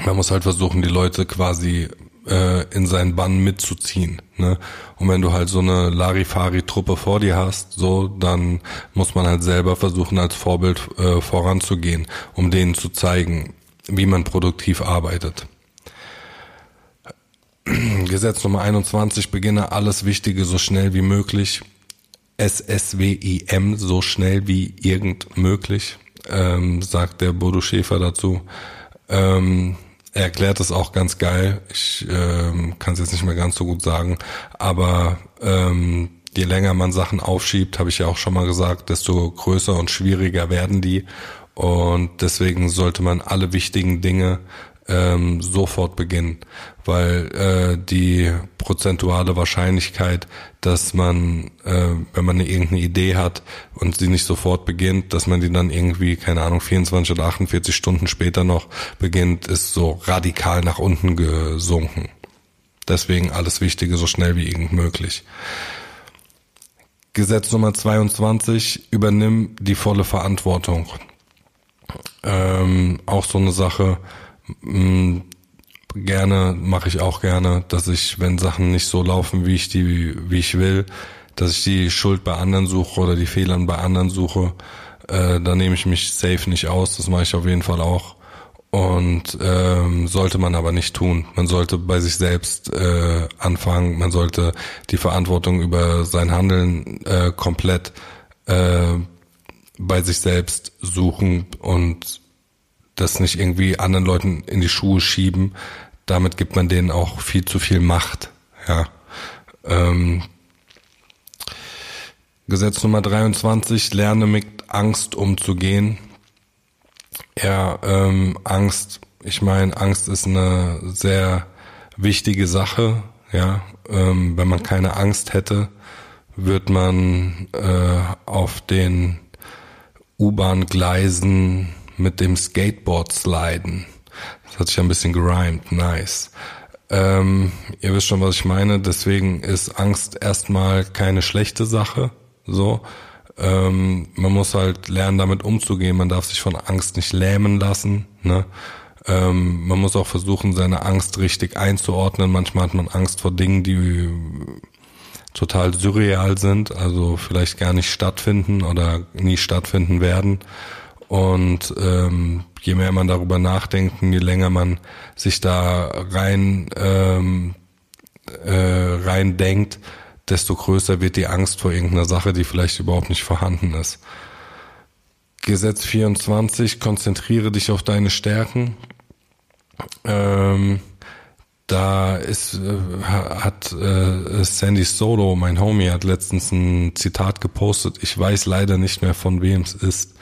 man muss halt versuchen, die Leute quasi äh, in seinen Bann mitzuziehen. Ne? Und wenn du halt so eine Larifari-Truppe vor dir hast, so, dann muss man halt selber versuchen, als Vorbild äh, voranzugehen, um denen zu zeigen, wie man produktiv arbeitet. Gesetz Nummer 21, beginne alles Wichtige so schnell wie möglich. SSWIM, so schnell wie irgend möglich, ähm, sagt der Bodo Schäfer dazu. Ähm, er erklärt es auch ganz geil. Ich ähm, kann es jetzt nicht mehr ganz so gut sagen, aber ähm, je länger man Sachen aufschiebt, habe ich ja auch schon mal gesagt, desto größer und schwieriger werden die. Und deswegen sollte man alle wichtigen Dinge ähm, sofort beginnen, weil äh, die prozentuale Wahrscheinlichkeit, dass man, äh, wenn man eine, irgendeine Idee hat und sie nicht sofort beginnt, dass man die dann irgendwie, keine Ahnung, 24 oder 48 Stunden später noch beginnt, ist so radikal nach unten gesunken. Deswegen alles Wichtige so schnell wie irgend möglich. Gesetz Nummer 22, übernimm die volle Verantwortung. Ähm, auch so eine Sache, Mm, gerne, mache ich auch gerne, dass ich, wenn Sachen nicht so laufen, wie ich die, wie ich will, dass ich die Schuld bei anderen suche oder die Fehler bei anderen suche. Äh, da nehme ich mich safe nicht aus, das mache ich auf jeden Fall auch. Und ähm, sollte man aber nicht tun. Man sollte bei sich selbst äh, anfangen, man sollte die Verantwortung über sein Handeln äh, komplett äh, bei sich selbst suchen und das nicht irgendwie anderen Leuten in die Schuhe schieben. Damit gibt man denen auch viel zu viel Macht. Ja. Ähm, Gesetz Nummer 23, lerne mit Angst umzugehen. Ja, ähm, Angst, ich meine, Angst ist eine sehr wichtige Sache. Ja, ähm, wenn man keine Angst hätte, wird man äh, auf den U-Bahn-Gleisen mit dem Skateboard sliden. Das hat sich ein bisschen gerimt, nice. Ähm, ihr wisst schon, was ich meine. Deswegen ist Angst erstmal keine schlechte Sache. So, ähm, man muss halt lernen, damit umzugehen. Man darf sich von Angst nicht lähmen lassen. Ne? Ähm, man muss auch versuchen, seine Angst richtig einzuordnen. Manchmal hat man Angst vor Dingen, die total surreal sind, also vielleicht gar nicht stattfinden oder nie stattfinden werden. Und ähm, je mehr man darüber nachdenkt, je länger man sich da rein ähm, äh, rein denkt, desto größer wird die Angst vor irgendeiner Sache, die vielleicht überhaupt nicht vorhanden ist. Gesetz 24, konzentriere dich auf deine Stärken. Ähm, da ist, äh, hat äh, Sandy Solo, mein Homie, hat letztens ein Zitat gepostet. Ich weiß leider nicht mehr, von wem es ist.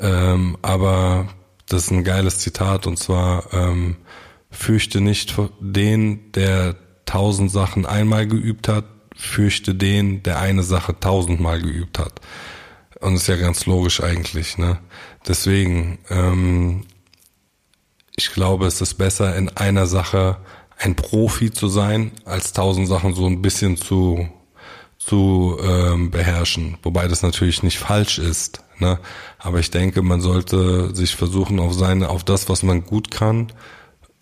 Ähm, aber das ist ein geiles Zitat und zwar ähm, fürchte nicht den, der tausend Sachen einmal geübt hat, fürchte den, der eine Sache tausendmal geübt hat. Und das ist ja ganz logisch eigentlich, ne? Deswegen, ähm, ich glaube, es ist besser, in einer Sache ein Profi zu sein, als tausend Sachen so ein bisschen zu, zu ähm, beherrschen. Wobei das natürlich nicht falsch ist. Ne? Aber ich denke, man sollte sich versuchen, auf seine, auf das, was man gut kann,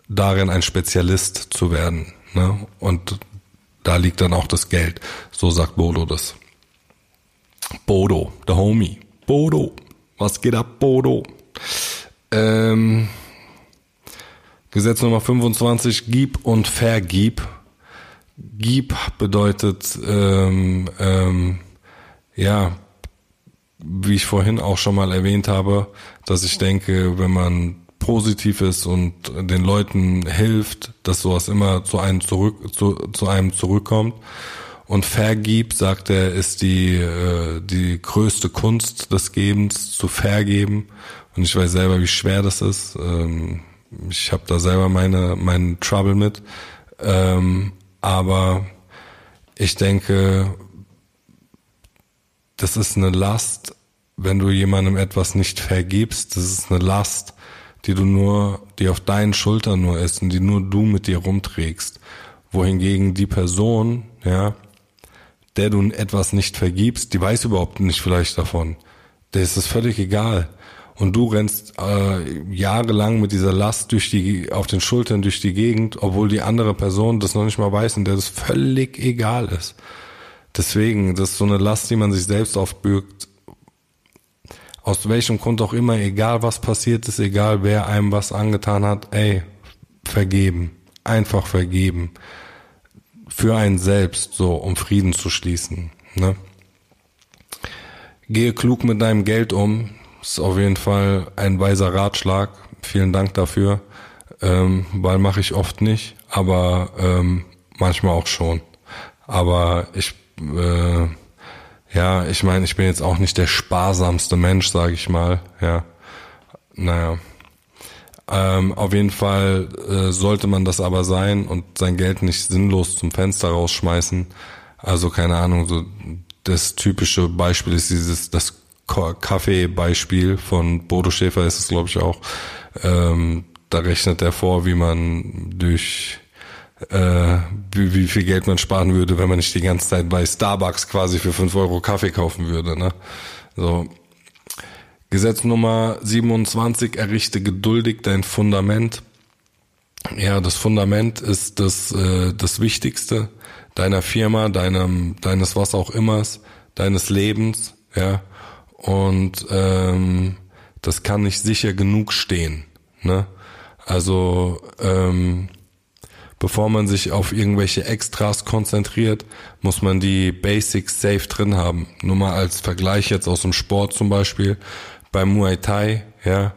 darin ein Spezialist zu werden. Ne? Und da liegt dann auch das Geld. So sagt Bodo das. Bodo, der Homie. Bodo. Was geht ab, Bodo? Ähm, Gesetz Nummer 25, gib und vergib. Gib bedeutet, ähm, ähm, ja, wie ich vorhin auch schon mal erwähnt habe, dass ich denke, wenn man positiv ist und den Leuten hilft, dass sowas immer zu einem zurück zu, zu einem zurückkommt. Und vergib, sagt er, ist die äh, die größte Kunst des Gebens, zu vergeben. Und ich weiß selber, wie schwer das ist. Ähm, ich habe da selber meine meinen Trouble mit. Ähm, aber ich denke, das ist eine Last, wenn du jemandem etwas nicht vergibst. Das ist eine Last, die du nur, die auf deinen Schultern nur ist und die nur du mit dir rumträgst. Wohingegen die Person, ja, der du etwas nicht vergibst, die weiß überhaupt nicht vielleicht davon. Der ist es völlig egal. Und du rennst äh, jahrelang mit dieser Last durch die, auf den Schultern durch die Gegend, obwohl die andere Person das noch nicht mal weiß und der das völlig egal ist. Deswegen, das ist so eine Last, die man sich selbst aufbürgt. Aus welchem Grund auch immer, egal was passiert ist, egal wer einem was angetan hat, ey, vergeben. Einfach vergeben. Für einen selbst, so, um Frieden zu schließen. Ne? Gehe klug mit deinem Geld um. Ist auf jeden Fall ein weiser Ratschlag. Vielen Dank dafür. Ähm, weil mache ich oft nicht, aber ähm, manchmal auch schon. Aber ich äh, ja, ich meine, ich bin jetzt auch nicht der sparsamste Mensch, sage ich mal. Ja, naja. Ähm, auf jeden Fall äh, sollte man das aber sein und sein Geld nicht sinnlos zum Fenster rausschmeißen. Also keine Ahnung, so das typische Beispiel ist dieses das Kaffee-Beispiel von Bodo Schäfer ist es, glaube ich, auch. Ähm, da rechnet er vor, wie man durch äh, wie, viel Geld man sparen würde, wenn man nicht die ganze Zeit bei Starbucks quasi für fünf Euro Kaffee kaufen würde. Ne? So. Gesetz Nummer 27, errichte geduldig dein Fundament. Ja, das Fundament ist das, äh, das Wichtigste deiner Firma, deinem, deines was auch immers, deines Lebens, ja. Und ähm, das kann nicht sicher genug stehen. Ne? Also ähm, bevor man sich auf irgendwelche Extras konzentriert, muss man die Basics safe drin haben. Nur mal als Vergleich jetzt aus dem Sport zum Beispiel, beim Muay Thai, ja,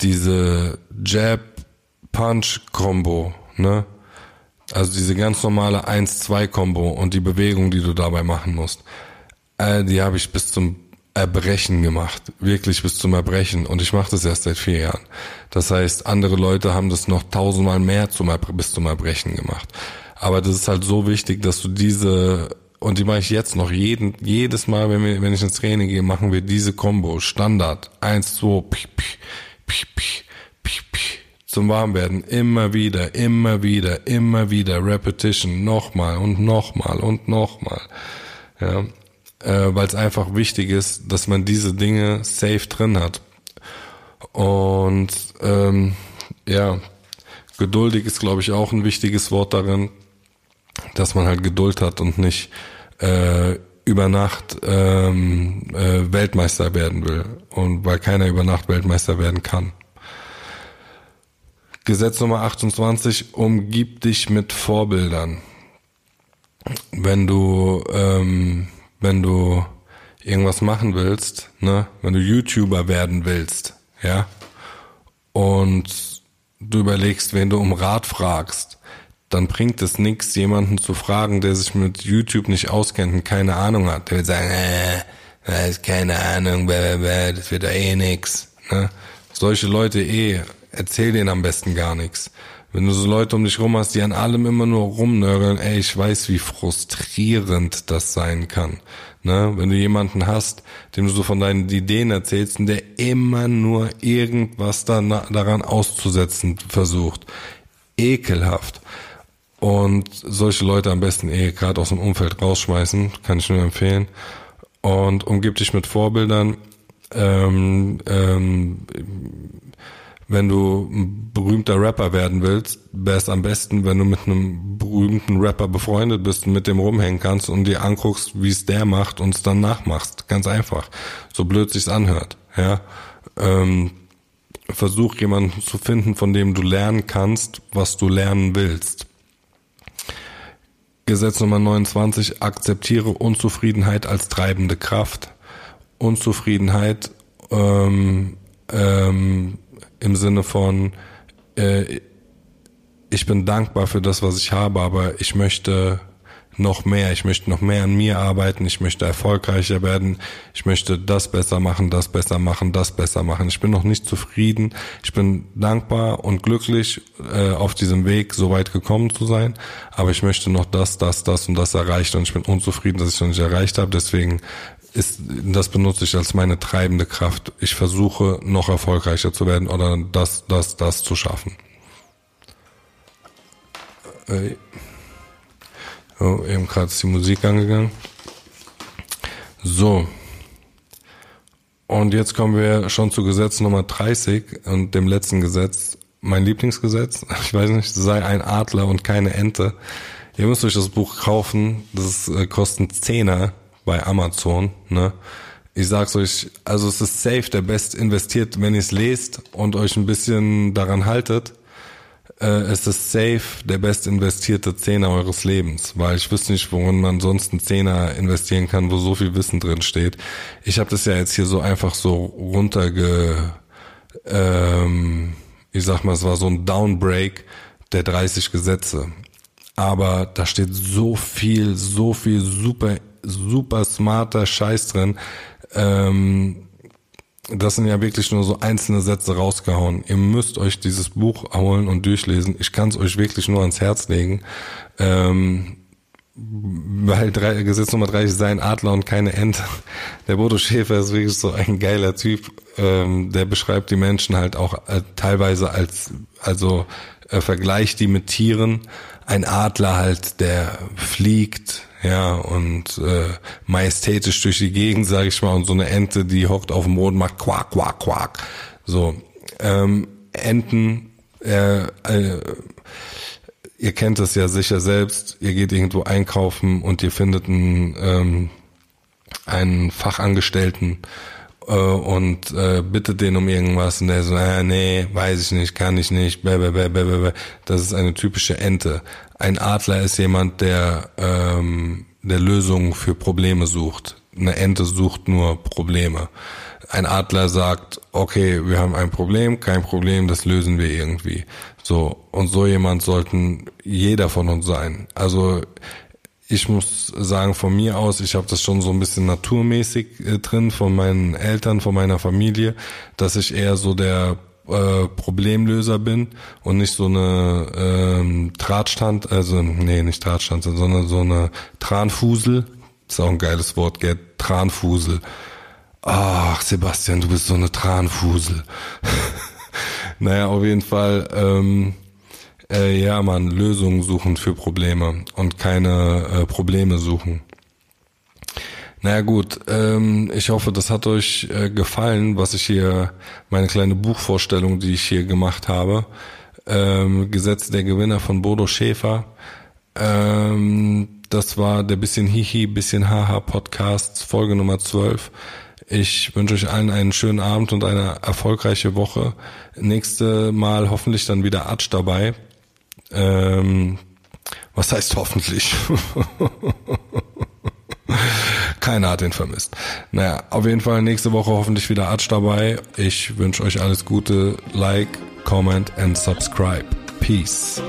diese Jab-Punch-Kombo, ne? Also diese ganz normale 1-2-Kombo und die Bewegung, die du dabei machen musst, äh, die habe ich bis zum Erbrechen gemacht, wirklich bis zum Erbrechen. Und ich mache das erst seit vier Jahren. Das heißt, andere Leute haben das noch tausendmal mehr zum bis zum Erbrechen gemacht. Aber das ist halt so wichtig, dass du diese und die mache ich jetzt noch jeden jedes Mal, wenn wir wenn ich ins Training gehe, machen wir diese Combo Standard eins zwei pich, pich, pich, pich, pich, pich, zum Warmwerden immer wieder, immer wieder, immer wieder Repetition nochmal und nochmal und nochmal. Ja, äh, weil es einfach wichtig ist, dass man diese Dinge safe drin hat. Und ähm, ja, geduldig ist, glaube ich, auch ein wichtiges Wort darin, dass man halt Geduld hat und nicht äh, über Nacht ähm, äh, Weltmeister werden will und weil keiner über Nacht Weltmeister werden kann. Gesetz Nummer 28, umgib dich mit Vorbildern. Wenn du ähm, wenn du irgendwas machen willst, ne, wenn du YouTuber werden willst, ja, und du überlegst, wen du um Rat fragst, dann bringt es nichts, jemanden zu fragen, der sich mit YouTube nicht auskennt und keine Ahnung hat. Der wird sagen, äh, ist keine Ahnung, das wird da eh nix. Ne? Solche Leute eh, erzähl denen am besten gar nichts. Wenn du so Leute um dich rum hast, die an allem immer nur rumnörgeln, ey, ich weiß, wie frustrierend das sein kann. Ne? Wenn du jemanden hast, dem du so von deinen Ideen erzählst und der immer nur irgendwas da, daran auszusetzen versucht. Ekelhaft. Und solche Leute am besten eh gerade aus dem Umfeld rausschmeißen, kann ich nur empfehlen. Und umgib dich mit Vorbildern. Ähm, ähm, wenn du ein berühmter Rapper werden willst, wäre es am besten, wenn du mit einem berühmten Rapper befreundet bist und mit dem rumhängen kannst und dir anguckst, wie es der macht und es dann nachmachst. Ganz einfach. So blöd sich's anhört. Ja. Ähm, versuch jemanden zu finden, von dem du lernen kannst, was du lernen willst. Gesetz Nummer 29, akzeptiere Unzufriedenheit als treibende Kraft. Unzufriedenheit ähm, ähm, im Sinne von, äh, ich bin dankbar für das, was ich habe, aber ich möchte noch mehr. Ich möchte noch mehr an mir arbeiten. Ich möchte erfolgreicher werden. Ich möchte das besser machen, das besser machen, das besser machen. Ich bin noch nicht zufrieden. Ich bin dankbar und glücklich, äh, auf diesem Weg so weit gekommen zu sein. Aber ich möchte noch das, das, das und das erreichen. Und ich bin unzufrieden, dass ich noch nicht erreicht habe. Deswegen ist, das benutze ich als meine treibende Kraft. Ich versuche noch erfolgreicher zu werden oder das, das, das zu schaffen. Äh, oh, eben gerade ist die Musik angegangen. So. Und jetzt kommen wir schon zu Gesetz Nummer 30 und dem letzten Gesetz. Mein Lieblingsgesetz, ich weiß nicht, sei ein Adler und keine Ente. Ihr müsst euch das Buch kaufen. Das äh, kostet Zehner bei Amazon. Ne? Ich sag's euch, also es ist safe der best investiert, wenn ihr es lest und euch ein bisschen daran haltet. Äh, es ist safe der best investierte Zehner eures Lebens, weil ich wüsste nicht, worin man sonst einen Zehner investieren kann, wo so viel Wissen drin steht. Ich habe das ja jetzt hier so einfach so runterge, ähm, ich sag mal, es war so ein Downbreak der 30 Gesetze. Aber da steht so viel, so viel super super smarter Scheiß drin. Ähm, das sind ja wirklich nur so einzelne Sätze rausgehauen. Ihr müsst euch dieses Buch holen und durchlesen. Ich kann es euch wirklich nur ans Herz legen. Ähm, weil drei, Gesetz Nummer 30 sei ein Adler und keine Ente. Der Bodo Schäfer ist wirklich so ein geiler Typ. Ähm, der beschreibt die Menschen halt auch äh, teilweise als, also äh, vergleicht die mit Tieren. Ein Adler halt, der fliegt, ja, und äh, majestätisch durch die Gegend, sage ich mal, und so eine Ente, die hockt auf dem Boden, macht quack, quack, quack. So, ähm, Enten, äh, äh, ihr kennt es ja sicher selbst, ihr geht irgendwo einkaufen und ihr findet einen, ähm, einen Fachangestellten äh, und äh, bittet den um irgendwas und der so, äh, nee, weiß ich nicht, kann ich nicht, bäh, bäh, bäh, bäh, bäh. das ist eine typische Ente. Ein Adler ist jemand, der, ähm, der Lösungen für Probleme sucht. Eine Ente sucht nur Probleme. Ein Adler sagt, okay, wir haben ein Problem, kein Problem, das lösen wir irgendwie. So, und so jemand sollten jeder von uns sein. Also ich muss sagen, von mir aus, ich habe das schon so ein bisschen naturmäßig äh, drin, von meinen Eltern, von meiner Familie, dass ich eher so der äh, Problemlöser bin und nicht so eine ähm, Drahtstand, also nee, nicht Drahtstand, sondern so eine Tranfusel. ist auch ein geiles Wort, gell? Tranfusel. Ach, Sebastian, du bist so eine Tranfusel. naja, auf jeden Fall, ähm, äh, ja, man, Lösungen suchen für Probleme und keine äh, Probleme suchen. Naja gut, ähm, ich hoffe, das hat euch äh, gefallen, was ich hier, meine kleine Buchvorstellung, die ich hier gemacht habe. Ähm, Gesetz der Gewinner von Bodo Schäfer. Ähm, das war der bisschen Hihi, bisschen Haha Podcast, Folge Nummer 12. Ich wünsche euch allen einen schönen Abend und eine erfolgreiche Woche. Nächste Mal hoffentlich dann wieder Atsch dabei. Ähm, was heißt hoffentlich? Keiner hat ihn vermisst. Naja, auf jeden Fall nächste Woche hoffentlich wieder Arch dabei. Ich wünsche euch alles Gute. Like, comment and subscribe. Peace.